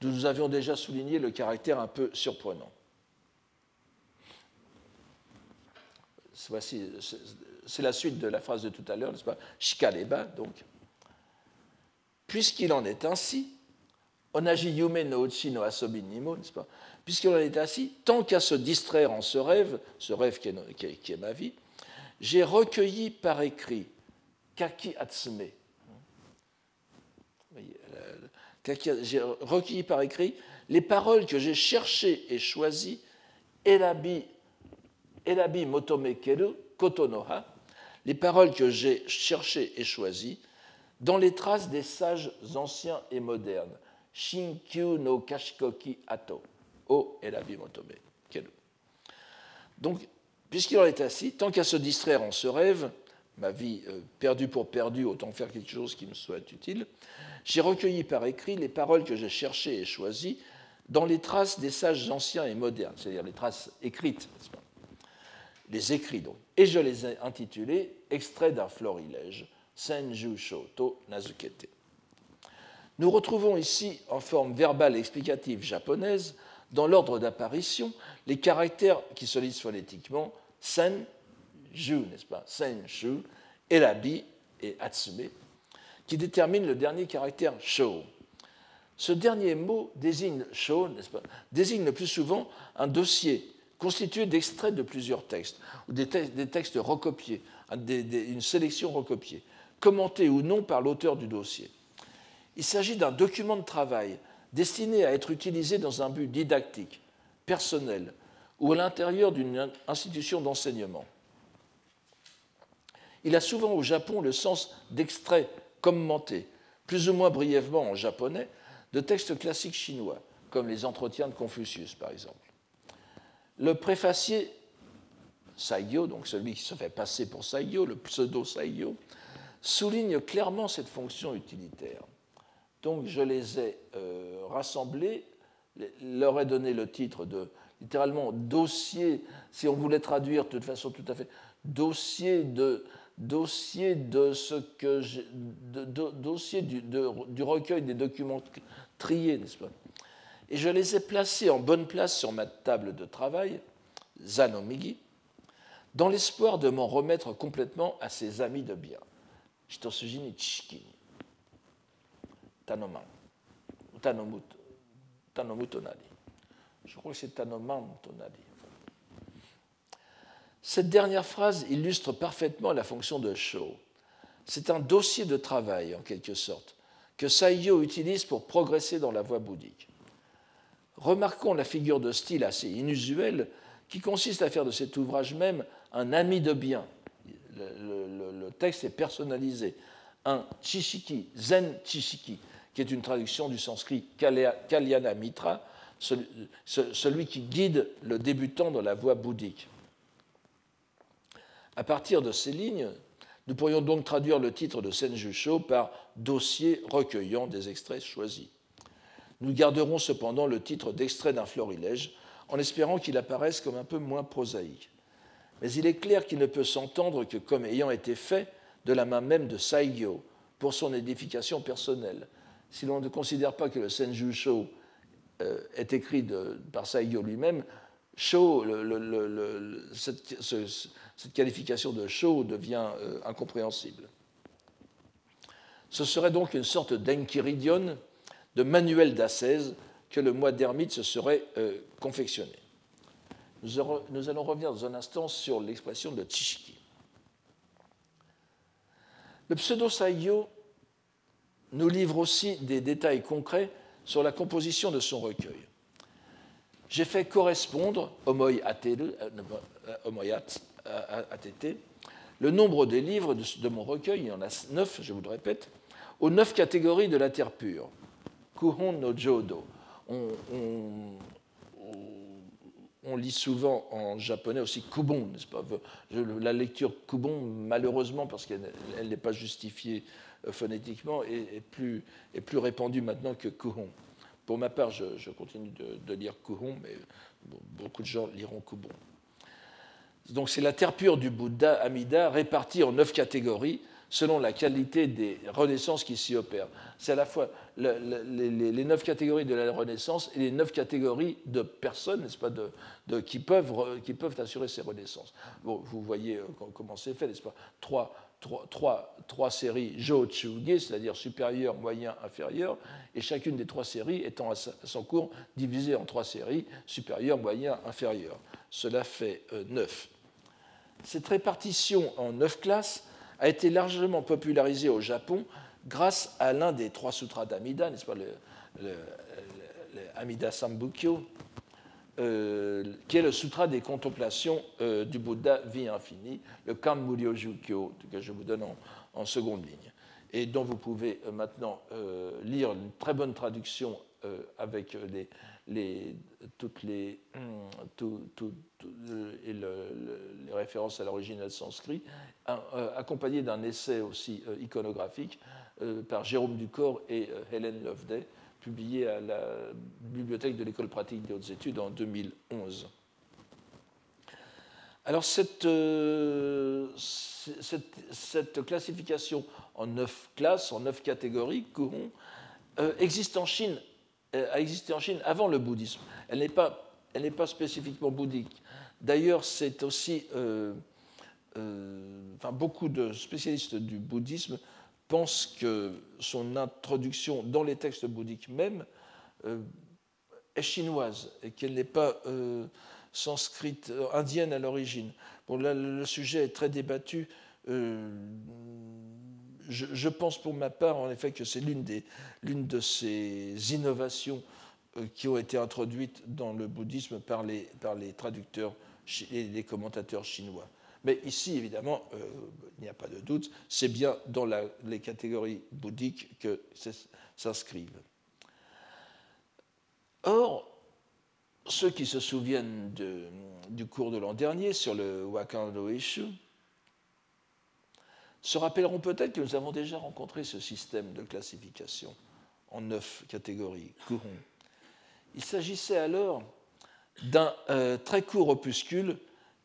d'où nous avions déjà souligné le caractère un peu surprenant. C'est la suite de la phrase de tout à l'heure, n'est-ce pas? Shikaleba, donc. Puisqu'il en est ainsi, onaji yume no uchi no asobi nimo, n'est-ce pas? Puisqu'il en est ainsi, tant qu'à se distraire en ce rêve, ce rêve qui est, ma vie, j'ai recueilli par écrit Kaki Atsume. J'ai recueilli par écrit les paroles que j'ai cherchées et choisies, Elabi, Elabi Motome Keru Kotonoha, les paroles que j'ai cherchées et choisies dans les traces des sages anciens et modernes, Shinkyu no Kashikoki Ato. O et la bimotome. Donc, puisqu'il en est ainsi, tant qu'à se distraire en ce rêve, ma vie euh, perdue pour perdue, autant faire quelque chose qui me soit utile, j'ai recueilli par écrit les paroles que j'ai cherchées et choisies dans les traces des sages anciens et modernes, c'est-à-dire les traces écrites, les écrits donc. Et je les ai intitulés Extraits d'un florilège, Senju Shoto Nazukete. Nous retrouvons ici, en forme verbale explicative japonaise, dans l'ordre d'apparition, les caractères qui se lisent phonétiquement sen, ju, n'est-ce pas? Sen, shu, elabi et atsume, qui déterminent le dernier caractère sho. Ce dernier mot désigne sho, n'est-ce pas Désigne le plus souvent un dossier constitué d'extraits de plusieurs textes, ou des, textes, recopiés, une sélection recopiée, commentés ou non par l'auteur du dossier. Il s'agit d'un document de travail destiné à être utilisé dans un but didactique, personnel ou à l'intérieur d'une institution d'enseignement. Il a souvent au Japon le sens d'extrait commenté, plus ou moins brièvement en japonais, de textes classiques chinois, comme les entretiens de Confucius par exemple. Le préfacier Saigyo, donc celui qui se fait passer pour Saigyo, le pseudo Saigyo, souligne clairement cette fonction utilitaire. Donc je les ai euh, rassemblés, leur ai donné le titre de littéralement dossier, si on voulait traduire de toute façon tout à fait, dossier de dossier de ce que dossier du, recueil des documents triés, n'est-ce pas? Et je les ai placés en bonne place sur ma table de travail, Zanomigi, dans l'espoir de m'en remettre complètement à ses amis de bien. Chishikini. Tanoman, Tanomu Tonadi. Je crois que c'est Tanoman Tonadi. Cette dernière phrase illustre parfaitement la fonction de Sho. C'est un dossier de travail, en quelque sorte, que Saiyo utilise pour progresser dans la voie bouddhique. Remarquons la figure de style assez inusuelle qui consiste à faire de cet ouvrage même un ami de bien. Le, le texte est personnalisé. Un chishiki, zen chishiki, qui est une traduction du sanskrit Kalyana Mitra, celui qui guide le débutant dans la voie bouddhique. À partir de ces lignes, nous pourrions donc traduire le titre de Senjusho par dossier recueillant des extraits choisis. Nous garderons cependant le titre d'extrait d'un florilège en espérant qu'il apparaisse comme un peu moins prosaïque. Mais il est clair qu'il ne peut s'entendre que comme ayant été fait de la main même de Saigyo pour son édification personnelle, si l'on ne considère pas que le Senju Sho euh, est écrit par Saigyo lui-même, Sho, cette, qualification de Sho devient euh, incompréhensible. Ce serait donc une sorte d'enkiridion, de manuel d'ascèse, que le mois d'ermite se serait euh, confectionné. Nous, allons revenir dans un instant sur l'expression de Tchishki. Le pseudo-Saigyo nous livre aussi des détails concrets sur la composition de son recueil. J'ai fait correspondre, homoy le nombre des livres de, mon recueil, il y en a neuf, je vous le répète, aux neuf catégories de la terre pure. Kuhon no Jodo. On, lit souvent en japonais aussi kubon, n'est-ce pas? La lecture kubon, malheureusement, parce qu'elle n'est pas justifiée euh, phonétiquement, est, plus, est plus répandue maintenant que kuhon. Pour ma part, je, continue de, lire kuhon, mais beaucoup de gens liront kubon. Donc c'est la terre pure du Bouddha Amida répartie en neuf catégories selon la qualité des renaissances qui s'y opèrent. C'est à la fois les, neuf catégories de la renaissance et les neuf catégories de personnes, n'est-ce pas, qui, peuvent, assurer ces renaissances. Vous voyez euh, comment c'est fait, n'est-ce pas? Trois, trois, trois, séries Jo-Chuge, c'est-à-dire supérieur, moyen, inférieur, et chacune des trois séries étant à son cours divisée en trois séries, supérieur, moyen, inférieur. Cela fait euh, neuf. Cette répartition en neuf classes a été largement popularisée au Japon grâce à l'un des trois sutras d'Amida, n'est-ce pas, le, Amida Sambukyo, euh, qui est le sutra des contemplations euh, du Bouddha vie infinie, le Kanmuryo Jukyo, que je vous donne en, seconde ligne, et dont vous pouvez euh, maintenant lire une très bonne traduction avec les, toutes les, et les références à l'original sanskrit, accompagné d'un essai aussi iconographique par Jérôme Ducor et Hélène Loveday, publié à la bibliothèque de l'école pratique des hautes études en 2011. Alors euh, cette, classification en neuf classes, en neuf catégories, euh, existe en Chine, euh, a existé en Chine avant le bouddhisme. Elle n'est pas, pas spécifiquement bouddhique. D'ailleurs, c'est aussi, enfin, beaucoup de spécialistes du bouddhisme pense que son introduction dans les textes bouddhiques même euh, est chinoise et qu'elle n'est pas euh, sanscrite, euh, indienne à l'origine. Bon, là, le sujet est très débattu. je, pense pour ma part, en effet, que c'est l'une, de ces innovations qui ont été introduites dans le bouddhisme par les, par les traducteurs et les commentateurs chinois. Mais ici, évidemment, euh, il n'y a pas de doute, c'est bien dans les catégories bouddhiques que s'inscrivent. Or, ceux qui se souviennent du cours de l'an dernier sur le Wakando Ishu se rappelleront peut-être que nous avons déjà rencontré ce système de classification en neuf catégories, Il s'agissait alors d'un euh, très court opuscule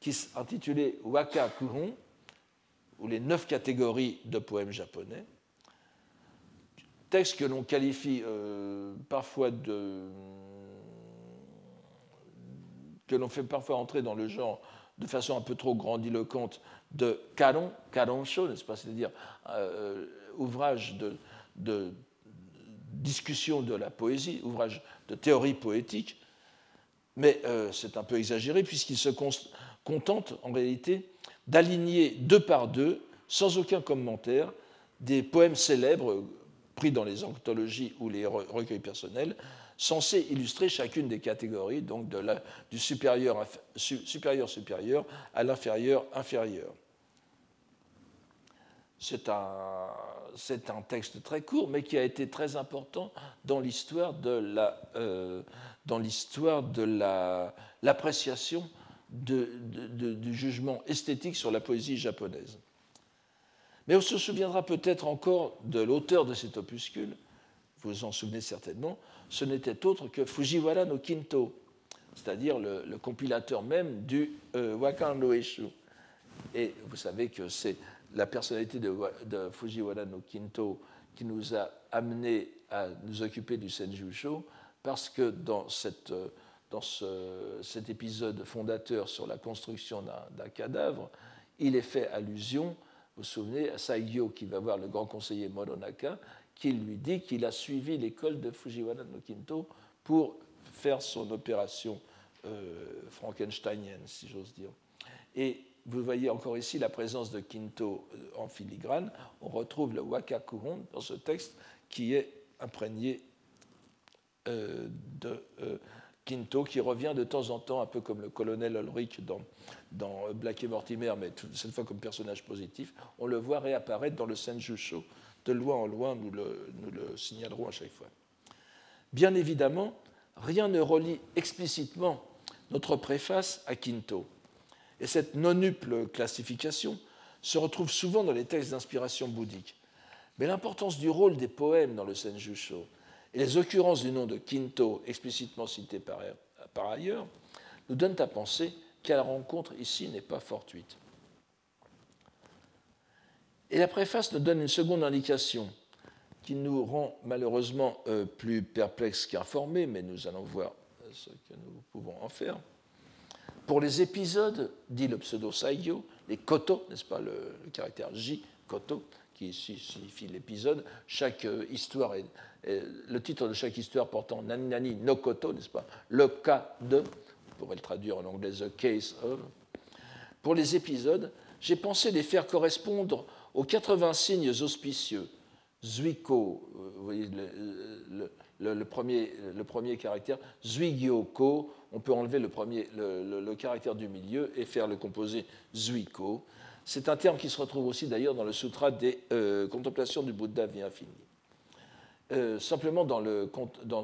qui s'intitulait Waka Kuhon, ou les neuf catégories de poèmes japonais. Texte que l'on qualifie euh, parfois de. que l'on fait parfois entrer dans le genre de façon un peu trop grandiloquente de karon, karonsho, n'est-ce pas? C'est-à-dire euh, ouvrage de, de, discussion de la poésie, ouvrage de théorie poétique, mais euh, c'est un peu exagéré puisqu'il se, contente en réalité d'aligner deux par deux, sans aucun commentaire, des poèmes célèbres pris dans les anthologies ou les recueils personnels, censés illustrer chacune des catégories, donc du supérieur supérieur, supérieur à l'inférieur inférieur. C'est un, texte très court, mais qui a été très important dans l'histoire de euh, dans l'histoire de l'appréciation du jugement esthétique sur la poésie japonaise. Mais on se souviendra peut-être encore de l'auteur de cet opuscule, vous vous en souvenez certainement, ce n'était autre que Fujiwara no Kinto, c'est-à-dire le, compilateur même du euh, Wakan no Eshu. Et vous savez que c'est la personnalité de, Fujiwara no Kinto qui nous a amené à nous occuper du Senjusho, parce que dans cette dans cet épisode fondateur sur la construction d'un cadavre, il est fait allusion, vous vous souvenez, à Saigyo qui va voir le grand conseiller Moronaka, qui lui dit qu'il a suivi l'école de Fujiwara no Kinto pour faire son opération euh, frankensteinienne, si j'ose dire. Et vous voyez encore ici la présence de Quinto euh, en filigrane. On retrouve le wakakuhon dans ce texte qui est imprégné euh, de Quinto, qui revient de temps en temps, un peu comme le colonel Ulrich dans, dans Black et Mortimer, mais cette fois comme personnage positif. On le voit réapparaître dans le Senjusho. De loin en loin, nous le, nous le signalerons à chaque fois. Bien évidemment, rien ne relie explicitement notre préface à Quinto. Et cette non-uple classification se retrouve souvent dans les textes d'inspiration bouddhique. Mais l'importance du rôle des poèmes dans le Senjusho les occurrences du nom de Quinto explicitement cité par, ailleurs nous donnent à penser qu'à la rencontre ici n'est pas fortuite. Et la préface nous donne une seconde indication qui nous rend malheureusement euh, plus perplexes qu'informés, mais nous allons voir euh, ce que nous pouvons en faire. Pour les épisodes, dit le pseudo-saigyo, les koto, n'est-ce pas, le, caractère J, koto, qui signifie l'épisode, chaque euh, histoire est, le titre de chaque histoire portant nani nani no koto, n'est-ce pas, le cas de, on pourrait le traduire en anglais the case of. Pour les épisodes, j'ai pensé les faire correspondre aux 80 signes auspicieux Zuiko, euh, vous voyez le, premier, le premier caractère, Zuigyoko, on peut enlever le, premier, le, caractère du milieu et faire le composé Zuiko. C'est un terme qui se retrouve aussi d'ailleurs dans le Sutra des euh, contemplations du Bouddha vie infinie. Euh, simplement dans le,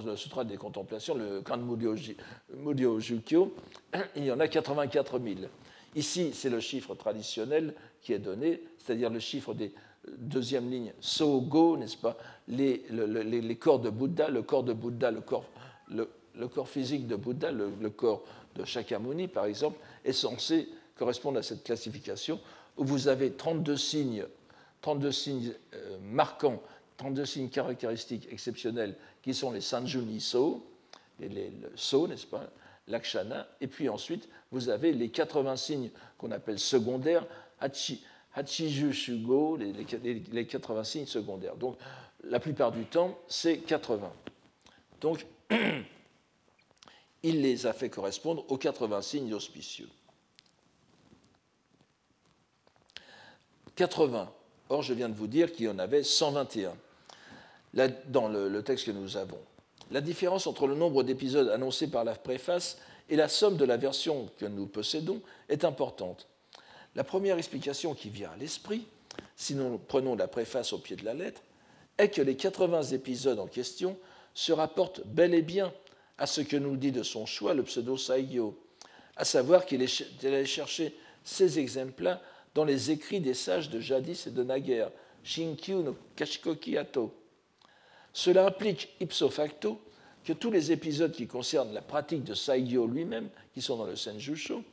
le Sutra des contemplations, le Kan Jukyo, il y en a 84 000. Ici, c'est le chiffre traditionnel qui est donné, c'est-à-dire le chiffre des deuxième ligne, Sogo, n'est-ce pas? Les, corps de Bouddha, le corps de Bouddha, le corps, le, corps physique de Bouddha, le, corps de Shakyamuni, par exemple, est censé correspondre à cette classification où vous avez 32 signes, 32 signes euh, marquants, 32 signes caractéristiques exceptionnels qui sont les Sanjuni So, les, les, le So, n'est-ce pas L'Akshana, et puis ensuite vous avez les 80 signes qu'on appelle secondaires, Hachi, Hachiju les, les, 80 signes secondaires. Donc, la plupart du temps, c'est 80. Donc, il les a fait correspondre aux 80 signes auspicieux. 80. Or, je viens de vous dire qu'il y en avait 121 Là, dans le, texte que nous avons. La différence entre le nombre d'épisodes annoncés par la préface et la somme de la version que nous possédons est importante. La première explication qui vient à l'esprit, si nous prenons la préface au pied de la lettre, est que les 80 épisodes en question se rapportent bel et bien à ce que nous dit de son choix le pseudo Saigyo, à savoir qu'il est allé chercher ces exemples-là dans les écrits des sages de jadis et de naguère, Shinkyu no Kashikoki Ato. Cela implique ipso facto que tous les épisodes qui concernent la pratique de Saigyo lui-même, qui sont dans le Senjusho,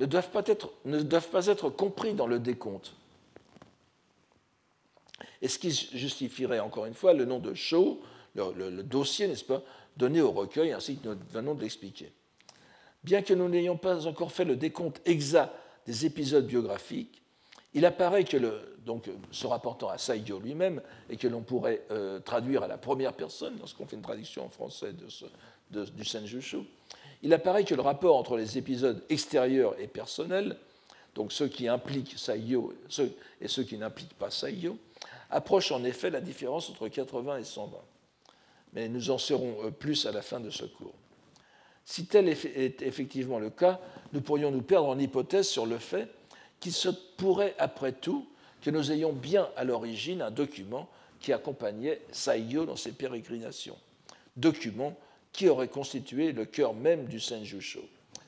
ne doivent pas être, ne doivent pas être compris dans le décompte. Et ce qui justifierait encore une fois le nom de show, le, dossier, n'est-ce pas, donné au recueil, ainsi que nous venons de l'expliquer. Bien que nous n'ayons pas encore fait le décompte exact des épisodes biographiques, il apparaît que, donc, se rapportant à Saigyo lui-même, et que l'on pourrait euh, traduire à la première personne, lorsqu'on fait une traduction en français du Senjushu, il apparaît que le rapport entre les épisodes extérieurs et personnels, donc ceux qui impliquent Saigyo et ceux qui n'impliquent pas Saigyo, approche en effet la différence entre 80 et 120. Mais nous en saurons euh, plus à la fin de ce cours. Si tel est effectivement le cas, nous pourrions nous perdre en hypothèse sur le fait qu'il se pourrait, après tout, que nous ayons bien à l'origine un document qui accompagnait Saigyo dans ses pérégrinations. Document qui aurait constitué le cœur même du Senjusho,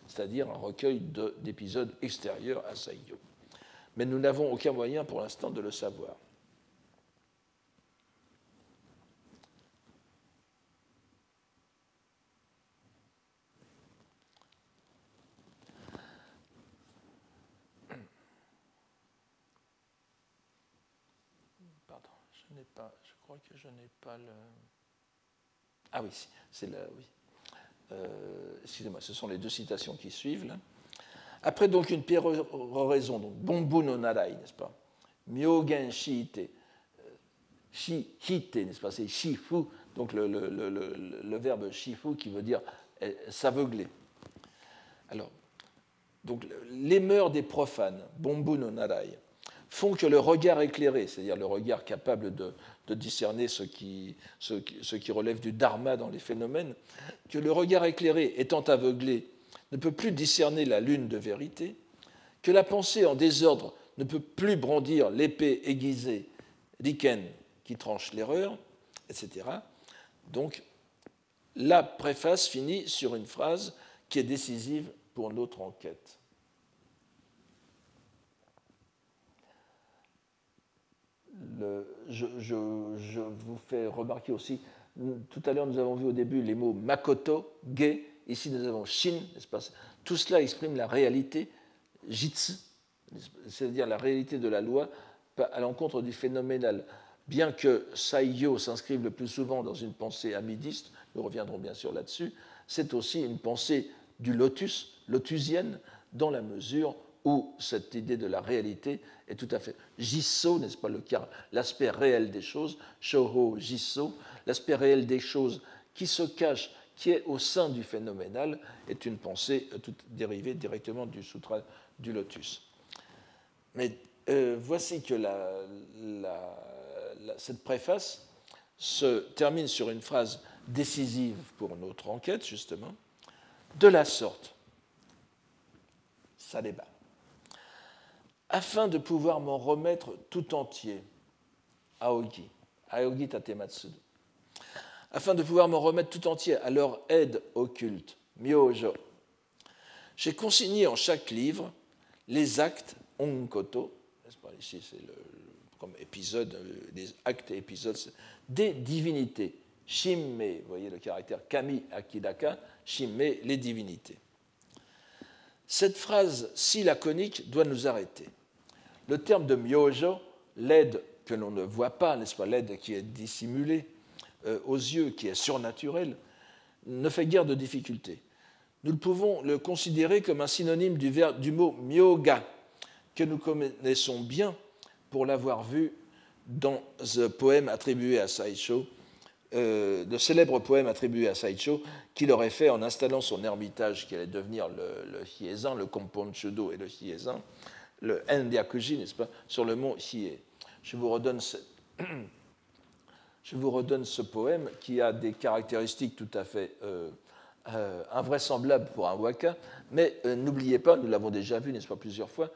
c'est-à-dire un recueil d'épisodes extérieurs à Saigyo. Mais nous n'avons aucun moyen pour l'instant de le savoir. Pardon, je n'ai pas, je crois que je n'ai pas le. Ah oui, c'est là. Euh, excusez-moi, ce sont les deux citations qui suivent. Là. Après donc une péroraison, donc Bombu no Narai, n'est-ce pas? Myogen Shiite, euh, Shihite, n'est-ce pas? C'est Shifu donc le, verbe shifu qui veut dire eh, s'aveugler. Alors, donc les mœurs des profanes, bombu no narai, font que le regard éclairé, c'est-à-dire le regard capable de, discerner ce qui, ce, qui, relève du dharma dans les phénomènes, que le regard éclairé étant aveuglé ne peut plus discerner la lune de vérité, que la pensée en désordre ne peut plus brandir l'épée aiguisée, riken, qui tranche l'erreur, etc. Donc, la préface finit sur une phrase qui est décisive pour notre enquête. Je, vous fais remarquer aussi, tout à l'heure nous avons vu au début les mots makoto, ge, ici nous avons shin, Tout cela exprime la réalité, jitsu, c'est-à-dire la réalité de la loi à l'encontre du phénoménal. Bien que Saiyo s'inscrive le plus souvent dans une pensée amidiste, nous reviendrons bien sûr là-dessus, c'est aussi une pensée du lotus, lotusienne, dans la mesure où cette idée de la réalité est tout à fait jisso, n'est-ce pas, le l'aspect réel des choses, shoho jisso, l'aspect réel des choses qui se cache, qui est au sein du phénoménal, est une pensée euh, toute dérivée directement du sutra du lotus. Mais euh, voici que cette préface se termine sur une phrase décisive pour notre enquête, justement, de la sorte. Ça débat afin de pouvoir m'en remettre tout entier, Aogi, Aogi Tatematsu, afin de pouvoir m'en remettre tout entier à leur aide occulte, Myojo. J'ai consigné en chaque livre les actes onkoto, ici c'est le, comme épisode, les actes et épisodes, des divinités, shimme, vous voyez le caractère kami akidaka, shimme, les divinités. Cette phrase si laconique doit nous arrêter. Le terme de myojo, l'aide que l'on ne voit pas, n'est-ce pas, l'aide qui est dissimulée euh, aux yeux, qui est surnaturelle, ne fait guère de difficulté. Nous pouvons le considérer comme un synonyme du, mot myoga, que nous connaissons bien pour l'avoir vu dans un poème attribué à Saicho, euh, de célèbres poèmes attribués à Saicho, qu'il aurait fait en installant son ermitage qui allait devenir le, le Hiezan, le Komponchudo et le Hiezan, le Ndiakuji, n'est-ce pas, sur le mont Hiei. Je vous redonne ce, poème qui a des caractéristiques tout à fait euh, euh, invraisemblables pour un waka, mais euh, n'oubliez pas, nous l'avons déjà vu, n'est-ce pas, plusieurs fois,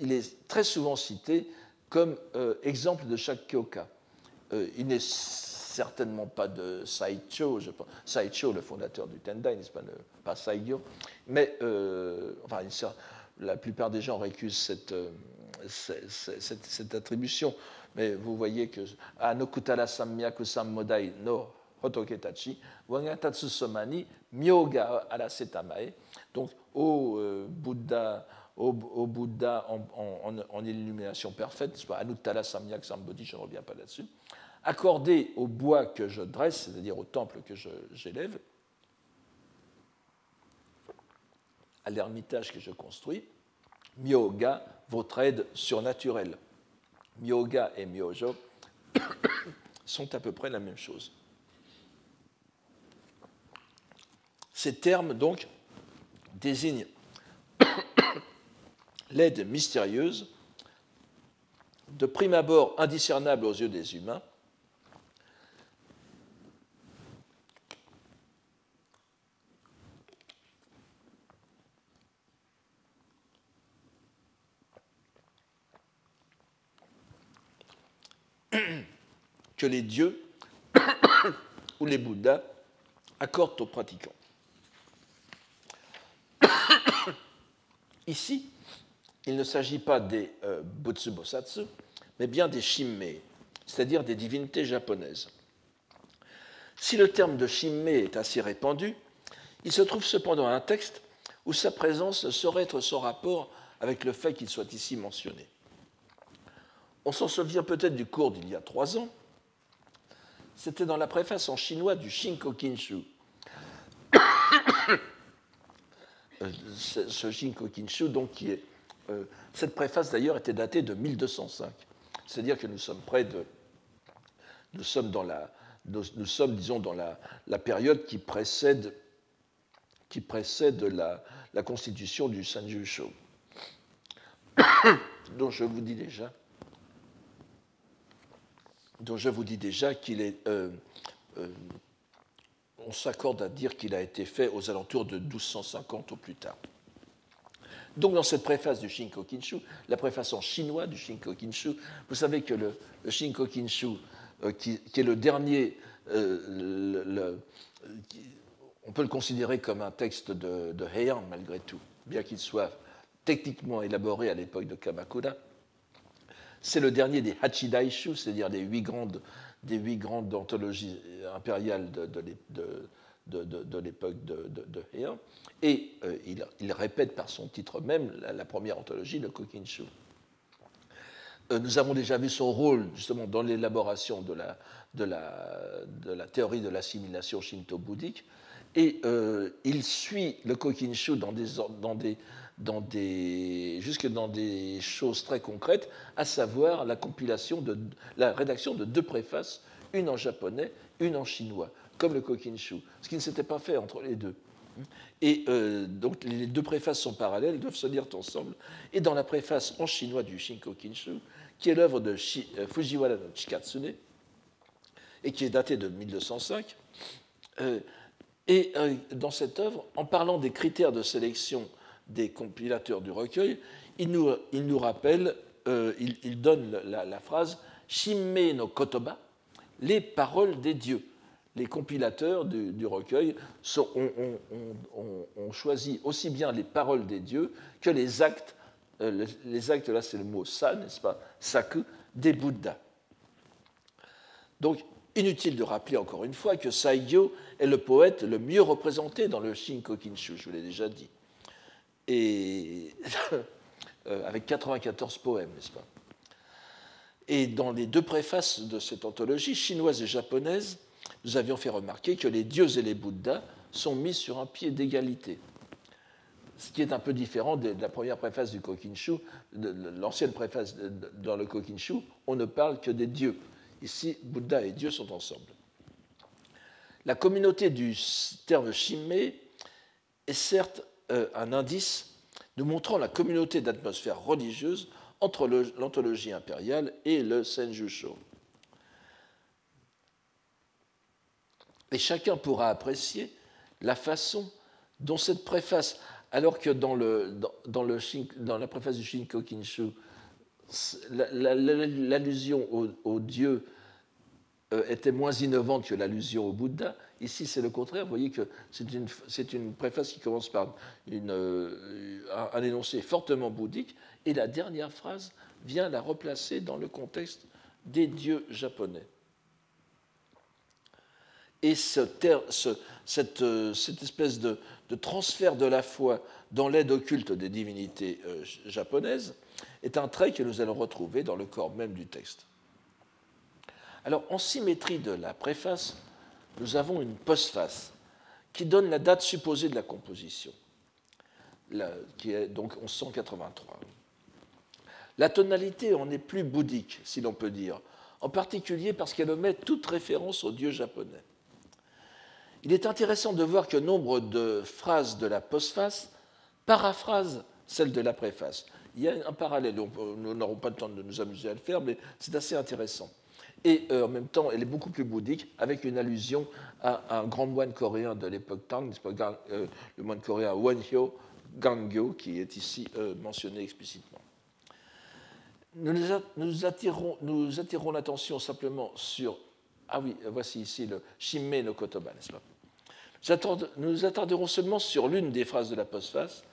il est très souvent cité comme exemple de chaque kyoka. il n'est certainement pas de Saicho, je pense. Saicho, le fondateur du Tendai, n'est-ce pas, pas Saigyo, mais enfin, il la plupart des gens récusent cette, euh, cette, attribution, mais vous voyez que Anokutara Samyaku Sammodai no Hotoketachi, Wangatatsu Somani, Myoga Alasetamae, donc au euh, Bouddha, au, Bouddha en, illumination parfaite, Anuttara Samyak Sambodhi, je ne reviens pas là-dessus, accordé au bois que je dresse, c'est-à-dire au temple que j'élève, à l'ermitage que je construis, Myoga, votre aide surnaturelle. Myoga et Myojo sont à peu près la même chose. Ces termes, donc, désignent l'aide mystérieuse, de prime abord indiscernable aux yeux des humains, que les dieux ou les Bouddhas accordent aux pratiquants. Ici, il ne s'agit pas des euh, Butsubosatsu, mais bien des Shimmei, c'est-à-dire des divinités japonaises. Si le terme de Shimmei est assez répandu, il se trouve cependant un texte où sa présence ne saurait être sans rapport avec le fait qu'il soit ici mentionné. On s'en souvient peut-être du cours d'il y a trois ans, c'était dans la préface en chinois du Shinko Kinshu. Euh, ce Shinko Kinshu, donc, qui est. Euh, cette préface d'ailleurs était datée de 1205. C'est-à-dire que nous sommes près de. Nous sommes dans la, nous, sommes, disons, dans la, période qui précède, qui précède la, constitution du Sanjusho. dont je vous dis déjà, dont je vous dis déjà qu'il est, euh, euh, on s'accorde à dire qu'il a été fait aux alentours de 1250 au plus tard. Donc dans cette préface du Shinko Kinshu, la préface en chinois du Shinko Kinshu, vous savez que le, Shinko Kinshu, euh, qui, est le dernier, on peut le considérer comme un texte de Heian malgré tout, bien qu'il soit techniquement élaboré à l'époque de Kamakura. C'est le dernier des Hachidaishu, c'est-à-dire des huit grandes, des huit grandes anthologies impériales de, de, l'époque de, Heian. Et euh, il, répète par son titre même la, première anthologie, le Kokinshu. Euh, nous avons déjà vu son rôle justement dans l'élaboration de la, de, la, de la théorie de l'assimilation shinto-bouddhique. Et euh, il suit le Kokinshu dans des, dans des, jusque dans des choses très concrètes, à savoir la compilation de la rédaction de deux préfaces, une en japonais, une en chinois, comme le Kokinshu, ce qui ne s'était pas fait entre les deux. Et euh, donc les deux préfaces sont parallèles, elles doivent se lire ensemble. Et dans la préface en chinois du Shinkokinshu, qui est l'œuvre de euh, Fujiwara no Chikatsune, et qui est datée de 1205, euh, et dans cette œuvre, en parlant des critères de sélection des compilateurs du recueil, il nous, nous rappelle, euh, il, donne la, phrase Shimme no kotoba, les paroles des dieux. Les compilateurs du, recueil ont, choisi aussi bien les paroles des dieux que les actes. Euh, les, actes, là, c'est le mot sa, n'est-ce pas? Saku, des Bouddhas. Donc, inutile de rappeler encore une fois que Saigyo est le poète le mieux représenté dans le Shinkokinshu, je vous l'ai déjà dit et euh, avec 94 poèmes, n'est-ce pas? Et dans les deux préfaces de cette anthologie, chinoise et japonaise, nous avions fait remarquer que les dieux et les Bouddhas sont mis sur un pied d'égalité. Ce qui est un peu différent de la première préface du Kokinshu, l'ancienne préface dans le Kokinshu, on ne parle que des dieux. Ici, Bouddha et Dieu sont ensemble. La communauté du terme Shimé est certes un indice nous montrant la communauté d'atmosphère religieuse entre l'anthologie impériale et le Senjusho. Et chacun pourra apprécier la façon dont cette préface, alors que dans, la préface du Shinko Kinshu, l'allusion au, dieu euh, était moins innovante que l'allusion au Bouddha, Ici, c'est le contraire. Vous voyez que c'est une, une, préface qui commence par une, euh, un, énoncé fortement bouddhique, et la dernière phrase vient la replacer dans le contexte des dieux japonais. Et ce, cette, euh, cette, espèce de, transfert de la foi dans l'aide occulte des divinités euh, japonaises est un trait que nous allons retrouver dans le corps même du texte. Alors, en symétrie de la préface, nous avons une postface qui donne la date supposée de la composition, qui est donc 1183. La tonalité en est plus bouddhique, si l'on peut dire, en particulier parce qu'elle omet toute référence au dieu japonais. Il est intéressant de voir que nombre de phrases de la postface paraphrasent celles de la préface. Il y a un parallèle, nous n'aurons pas le temps de nous amuser à le faire, mais c'est assez intéressant et euh, en même temps elle est beaucoup plus bouddhique, avec une allusion à un grand moine coréen de l'époque Tang, euh, le moine coréen Wenhyo Gangyo, qui est ici euh, mentionné explicitement. Nous, attirons, l'attention simplement sur. Ah oui, voici ici le Shimme no Kotoba, n'est-ce pas nous nous attarderons seulement sur l'une des phrases de la postface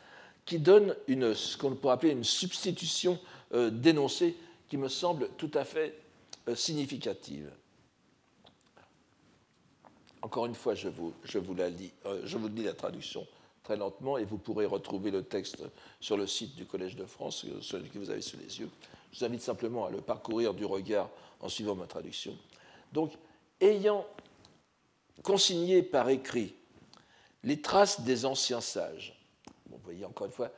qui donne ce qu'on pourrait appeler une substitution d'énoncé qui me semble tout à fait significative. Encore une fois, je vous, je vous, la lis, euh, je vous lis la traduction très lentement et vous pourrez retrouver le texte sur le site du Collège de France, euh, celui que vous avez sous les yeux. Je vous invite simplement à le parcourir du regard en suivant ma traduction. Donc, ayant consigné par écrit les traces des anciens sages, vous voyez encore une fois,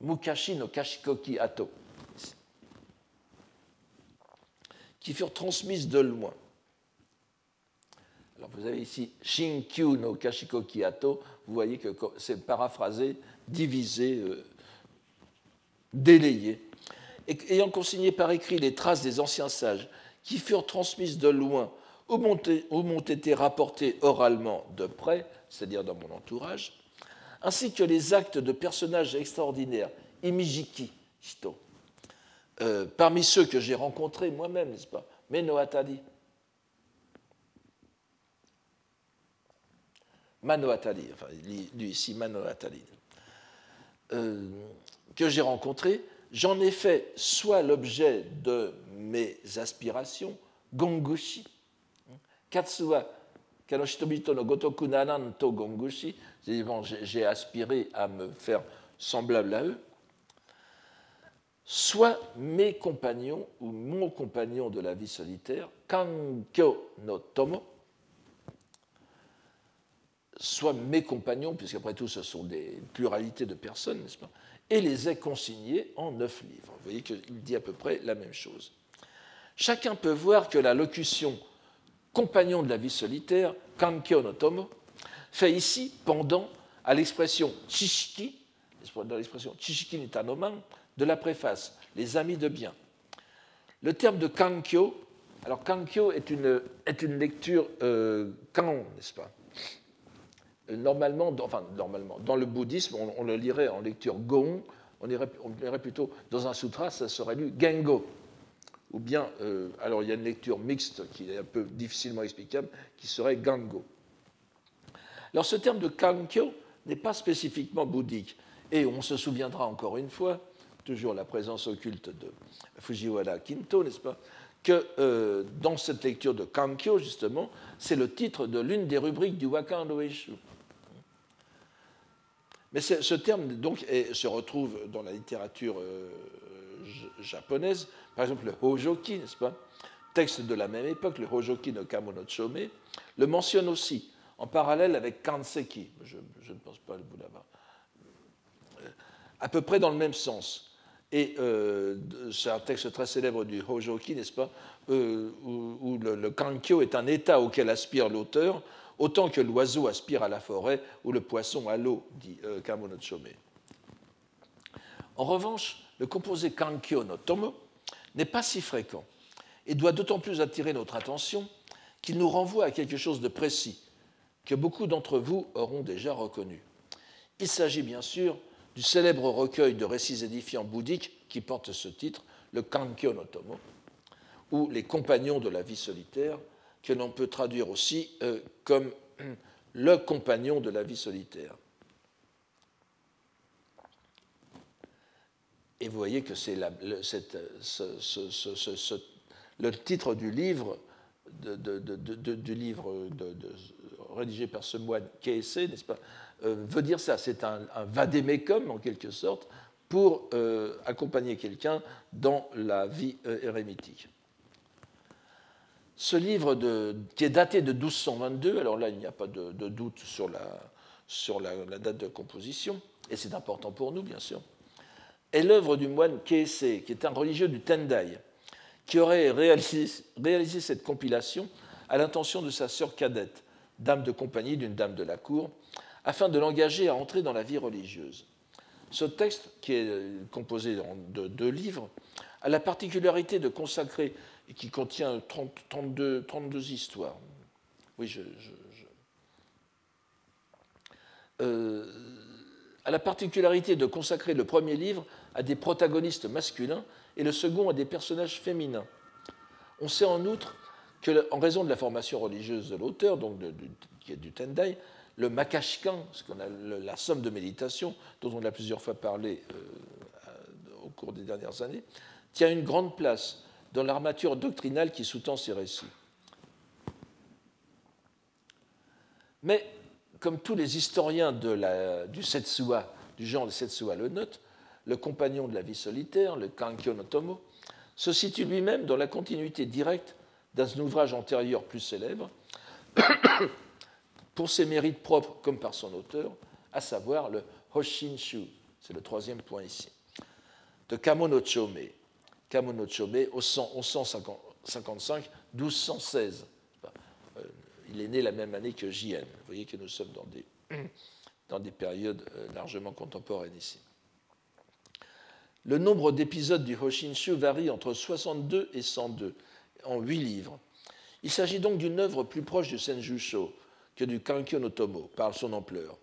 Mukashi no Kashikoki Ato, qui furent transmises de loin. Alors vous avez ici Shinkyu no Kashiko Kiato, vous voyez que c'est paraphrasé, divisé, euh, délayé. Et, ayant consigné par écrit les traces des anciens sages qui furent transmises de loin ou m'ont été rapportées oralement de près, c'est-à-dire dans mon entourage, ainsi que les actes de personnages extraordinaires, Imijiki, Shito, euh, parmi ceux que j'ai rencontrés moi-même, n'est-ce pas? Meno Atari. Mano Atari, enfin, lui ici, Mano Atari, euh, que j'ai rencontré, j'en ai fait soit l'objet de mes aspirations, gongushi, katsuwa kanoshitobito no gotoku nananto gongushi, j'ai aspiré à me faire semblable à eux, soit mes compagnons ou mon compagnon de la vie solitaire, Kankyo no Tomo, soit mes compagnons, puisqu'après tout ce sont des pluralités de personnes, n'est-ce pas, et les ai consignés en neuf livres. Vous voyez qu'il dit à peu près la même chose. Chacun peut voir que la locution compagnon de la vie solitaire, Kankyo no Tomo, fait ici pendant à l'expression Chishiki, dans l'expression Chishiki Nitanoman, de la préface, les amis de bien. Le terme de kankyo, alors kankyo est une, est une lecture euh, n'est-ce pas? Euh, Normalement, dans, enfin, normalement, dans le bouddhisme, on, le lirait en lecture gong, on, irait, on lirait plutôt dans un sutra, ça serait lu gengo. Ou bien, euh, alors il y a une lecture mixte qui est un peu difficilement explicable, qui serait gango. Alors ce terme de kankyo n'est pas spécifiquement bouddhique. Et on se souviendra encore une fois toujours la présence occulte de Fujiwara Kinto, n'est-ce pas que euh, dans cette lecture de Kankyo, justement, c'est le titre de l'une des rubriques du Wakan no Eshu. Mais ce terme donc, se retrouve dans la littérature euh, japonaise, par exemple le Hojoki, n'est-ce pas Texte de la même époque, le Hojoki no Kamono Chome, le mentionne aussi, en parallèle avec Kanseki. Je, je ne pense pas vous l'avoir. Euh, à peu près dans le même sens. Et euh, c'est un texte très célèbre du Hojoki, n'est-ce pas, euh, où, le, kankyo est un état auquel aspire l'auteur, autant que l'oiseau aspire à la forêt ou le poisson à l'eau, dit euh, Kamono Chome. En revanche, le composé kankyo no tomo n'est pas si fréquent et doit d'autant plus attirer notre attention qu'il nous renvoie à quelque chose de précis que beaucoup d'entre vous auront déjà reconnu. Il s'agit bien sûr du célèbre recueil de récits édifiants bouddhiques qui porte ce titre, le Kankyo no ou les compagnons de la vie solitaire, que l'on peut traduire aussi euh, comme le compagnon de la vie solitaire. Et vous voyez que c'est le, titre du livre, du livre rédigé par ce moine Keese, n'est-ce pas, veut dire ça. C'est un, un vadémécum, en quelque sorte, pour euh, accompagner quelqu'un dans la vie euh. Ce livre qui est daté de 1222, alors là il n'y a pas de, doute sur, la, sur la, date de composition, et c'est important pour nous bien sûr, est l'œuvre du moine Keese, qui est un religieux du Tendai, qui aurait réalisé, réalisé cette compilation à l'intention de sa sœur cadette, dame de compagnie d'une dame de la cour, afin de l'engager à entrer dans la vie religieuse. Ce texte, qui est composé de deux livres, a la particularité de consacrer, et qui contient 32, 32, histoires. Oui, je. Euh, a la particularité de consacrer le premier livre à des protagonistes masculins et le second à des personnages féminins. On sait en outre que, en raison de la formation religieuse de l'auteur, donc qui est du Tendai, le makashkan, ce qu'on a la somme de méditation, dont on a plusieurs fois parlé euh, au cours des dernières années, tient une grande place dans l'armature doctrinale qui sous-tend ces récits. Mais, comme tous les historiens du Setsua, du genre de Setsua le note, le compagnon de la vie solitaire, le Kankyo no Tomo, se situe lui-même dans la continuité directe d'un ouvrage antérieur plus célèbre, pour ses mérites propres comme par son auteur, à savoir le Hoshinshu, c'est le troisième point ici, de Kamono Chome, Kamono Chome au 1155-1216. Euh, il est né la même année que JN. Vous voyez que nous sommes dans des, dans des périodes largement contemporaines ici. Le nombre d'épisodes du Hoshinshu varie entre 62 et 102, en 8 livres. Il s'agit donc d'une œuvre plus proche du Senjusho que du Kankyo Tomo, par son ampleur.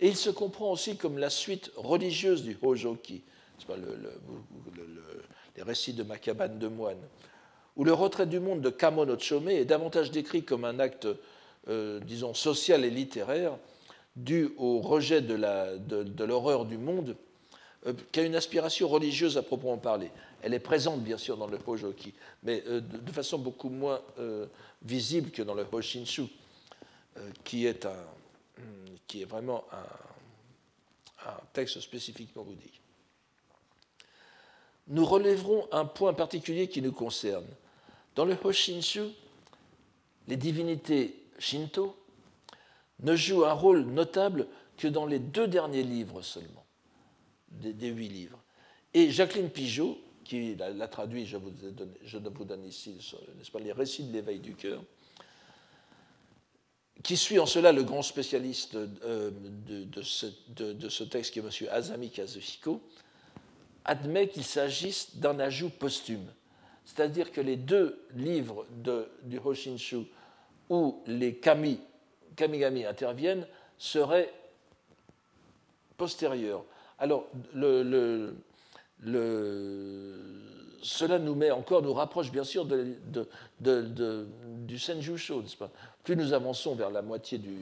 Et il se comprend aussi comme la suite religieuse du Hojoki, les récits de Makabane de moines, où le retrait du monde de Kamo no Chome est davantage décrit comme un acte, euh, disons, social et littéraire, dû au rejet de l'horreur du monde, euh, qu'à une aspiration religieuse à proprement parler. Elle est présente, bien sûr, dans le Hojoki, mais euh, de, façon beaucoup moins visible que dans le Hoshinshu, qui est un, qui est vraiment un, texte spécifiquement bouddhique. Nous relèverons un point particulier qui nous concerne. Dans le Hoshinshu, les divinités Shinto ne jouent un rôle notable que dans les deux derniers livres seulement, des, huit livres. Et Jacqueline Pigeot, qui l'a traduit, je, vous vous donne ici, n'est-ce pas, les récits de l'éveil du cœur, qui suit en cela le grand spécialiste euh, de, ce, texte, qui est M. Azami Kazuhiko, admet qu'il s'agisse d'un ajout posthume. C'est-à-dire que les deux livres du Hoshinshu où les kami, kamigami interviennent seraient postérieurs. Alors, cela nous met encore, nous rapproche bien sûr du Senjusho, n'est-ce pas? Plus nous avançons vers la moitié du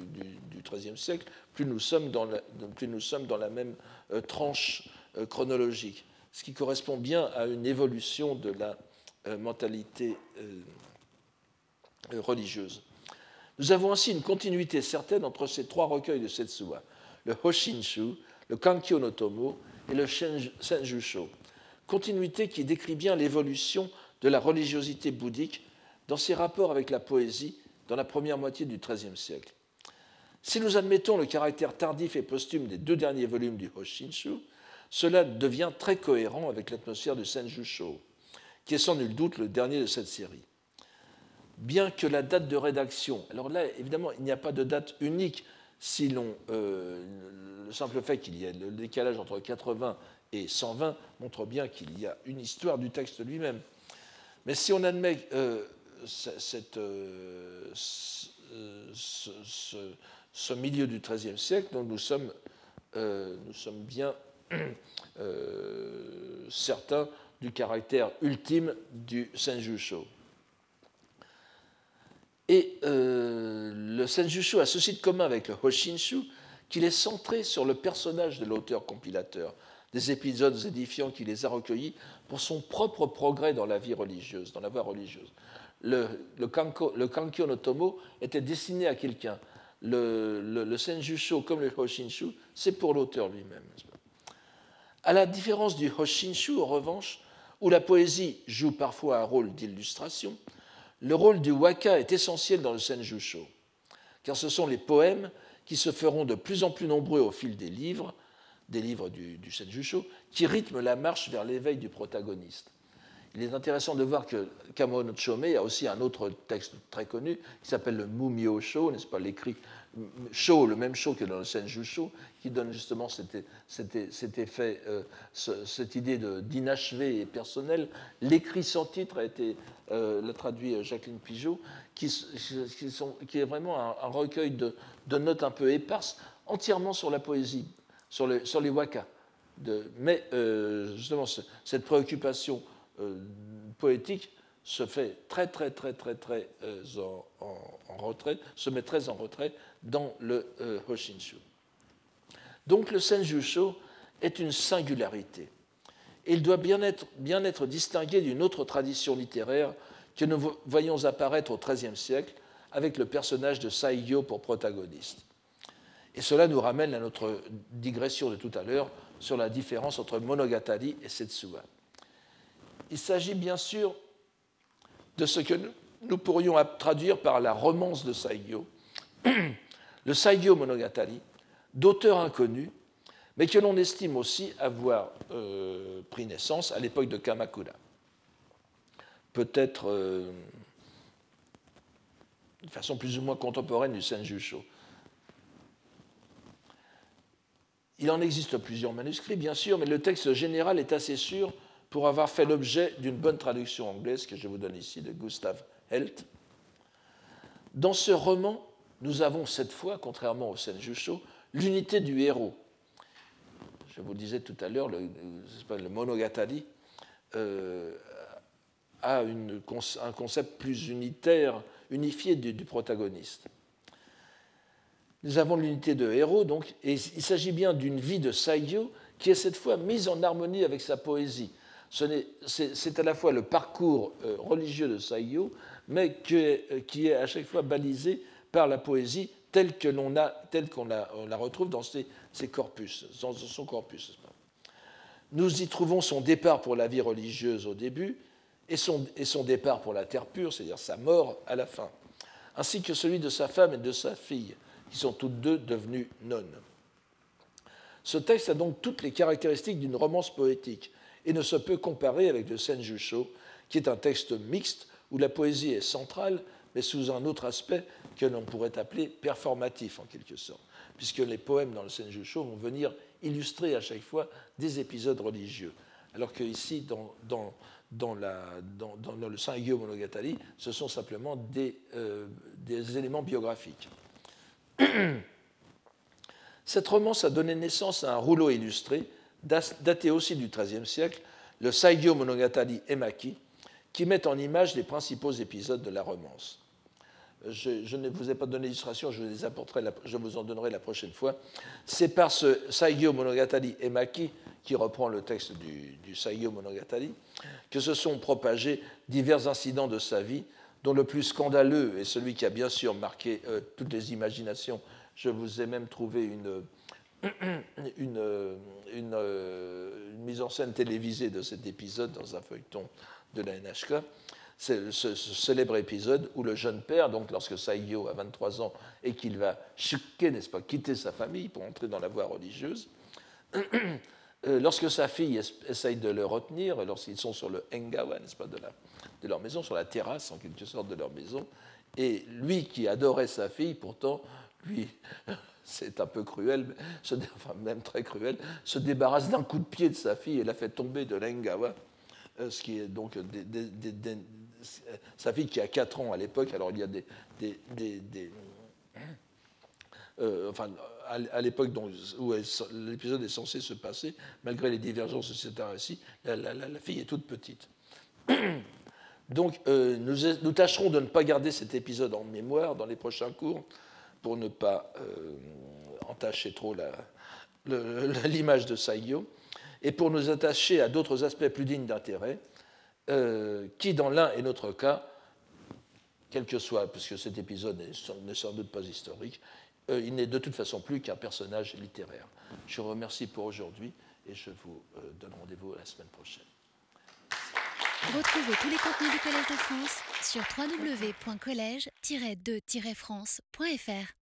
XIIIe siècle, plus nous, sommes dans la, même euh, tranche euh, chronologique, ce qui correspond bien à une évolution de la euh, mentalité religieuse. Nous avons ainsi une continuité certaine entre ces trois recueils de Setsuwa, le Hoshinshu, le Kankyo no et le Senjusho. Continuité qui décrit bien l'évolution de la religiosité bouddhique dans ses rapports avec la poésie dans la première moitié du XIIIe siècle. Si nous admettons le caractère tardif et posthume des deux derniers volumes du Hoshinshu, cela devient très cohérent avec l'atmosphère du Senjusho, qui est sans nul doute le dernier de cette série. Bien que la date de rédaction, alors là évidemment il n'y a pas de date unique si l'on, euh, le simple fait qu'il y ait le décalage entre 80 et 120 montre bien qu'il y a une histoire du texte lui-même. Mais si on admet euh, euh, ce, milieu du XIIIe siècle, donc nous sommes, euh, bien euh, certains du caractère ultime du Senjusho. Et le Senjusho a ceci de commun avec le Hoshinshu qu'il est centré sur le personnage de l'auteur compilateur, des épisodes édifiants qu'il les a recueillis pour son propre progrès dans la vie religieuse, dans la voie religieuse le, le, kankyo no tomo était destiné à quelqu'un. Le, le, senjusho comme le hoshinshu, c'est pour l'auteur lui-même. À la différence du hoshinshu, en revanche, où la poésie joue parfois un rôle d'illustration, le rôle du waka est essentiel dans le senjusho, car ce sont les poèmes qui se feront de plus en plus nombreux au fil des livres, des livres du, du senjusho, qui rythment la marche vers l'éveil du protagoniste il est intéressant de voir que Kamo a aussi un autre texte très connu qui s'appelle le Mumio Sho, n'est-ce pas, l'écrit Sho, le même Sho que dans le Senju Sho, qui donne justement cet, effet, euh, cette idée d'inachevé et personnel. L'écrit sans titre a été, euh, traduit euh, Jacqueline Pigeot, qui, est vraiment un, recueil de, notes un peu éparses, entièrement sur la poésie, sur, les waka. De, mais justement, cette préoccupation euh, poétique se fait très très très très très euh, en, retrait, se met très en retrait dans le euh, Hoshinshu. Donc le Senjusho est une singularité. Il doit bien être, bien être distingué d'une autre tradition littéraire que nous voyons apparaître au XIIIe siècle avec le personnage de Saigyo pour protagoniste. Et cela nous ramène à notre digression de tout à l'heure sur la différence entre Monogatari et Setsuwa. Il s'agit bien sûr de ce que nous pourrions traduire par la romance de Saigyo, le Saigyo Monogatari, d'auteur inconnu, mais que l'on estime aussi avoir euh, pris naissance à l'époque de Kamakura. Peut-être euh, de façon plus ou moins contemporaine du Senjusho. Il en existe plusieurs manuscrits, bien sûr, mais le texte général est assez sûr pour avoir fait l'objet d'une bonne traduction anglaise que je vous donne ici de Gustav Helt. Dans ce roman, nous avons cette fois, contrairement au Senjusho, l'unité du héros. Je vous disais tout à l'heure, le, le, Monogatari euh, a un concept plus unitaire, unifié du, protagoniste. Nous avons l'unité de héros, donc, et il s'agit bien d'une vie de Saigyo qui est cette fois mise en harmonie avec sa poésie. C'est à la fois le parcours euh, religieux de Saigyo, mais euh, qui est à chaque fois balisé par la poésie telle que l'on qu'on la, la, retrouve dans ses, corpus, dans son corpus. Nous y trouvons son départ pour la vie religieuse au début et son départ pour la terre pure, c'est-à-dire sa mort à la fin, ainsi que celui de sa femme et de sa fille, qui sont toutes deux devenues nonnes. Ce texte a donc toutes les caractéristiques d'une romance poétique et ne se peut comparer avec le Senjusho, qui est un texte mixte où la poésie est centrale, mais sous un autre aspect que l'on pourrait appeler performatif en quelque sorte, puisque les poèmes dans le Senjusho vont venir illustrer à chaque fois des épisodes religieux. Alors qu'ici, dans, dans, dans, dans, le Saint Monogatari, ce sont simplement des, euh, des éléments biographiques. Cette romance a donné naissance à un rouleau illustré, daté aussi du XIIIe siècle, le Saigyo Monogatari Emaki, qui met en image les principaux épisodes de la romance. Je, ne vous ai pas donné d'illustration, je, les apporterai, je vous en donnerai la prochaine fois. C'est par ce Saigyo Monogatari Emaki, qui reprend le texte du, du Saigyo Monogatari, que se sont propagés divers incidents de sa vie, dont le plus scandaleux est celui qui a bien sûr marqué euh, toutes les imaginations. Je vous ai même trouvé une, une, euh, une, mise en scène télévisée de cet épisode dans un feuilleton de la NHK c'est ce, célèbre épisode où le jeune père, donc lorsque Saigyo a 23 ans et qu'il va chukker, n'est-ce pas, quitter sa famille pour entrer dans la voie religieuse, euh, lorsque sa fille essaye de le retenir, lorsqu'ils sont sur le engawa, n'est-ce pas, de, de leur maison, sur la terrasse en quelque sorte de leur maison, et lui qui adorait sa fille, pourtant, lui, c'est un peu cruel, même très cruel, se débarrasse d'un coup de pied de sa fille et la fait tomber de l'engawa, euh, ce qui est donc sa fille qui a 4 ans à l'époque, alors il y a des. Euh, enfin, à, l'époque où l'épisode est censé se passer, malgré les divergences de cet récit, la, la, fille est toute petite. Donc, euh, nous, tâcherons de ne pas garder cet épisode en mémoire dans les prochains cours pour ne pas euh, entacher trop l'image de Saigyo et pour nous attacher à d'autres aspects plus dignes d'intérêt euh, qui, dans l'un et l'autre cas, quel que soit, puisque cet épisode n'est sans doute pas historique, euh, il n'est de toute façon plus qu'un personnage littéraire. Je vous remercie pour aujourd'hui et je vous donne rendez-vous la semaine prochaine. Retrouvez tous les contenus du Collège de France sur www.colège-2-france.fr.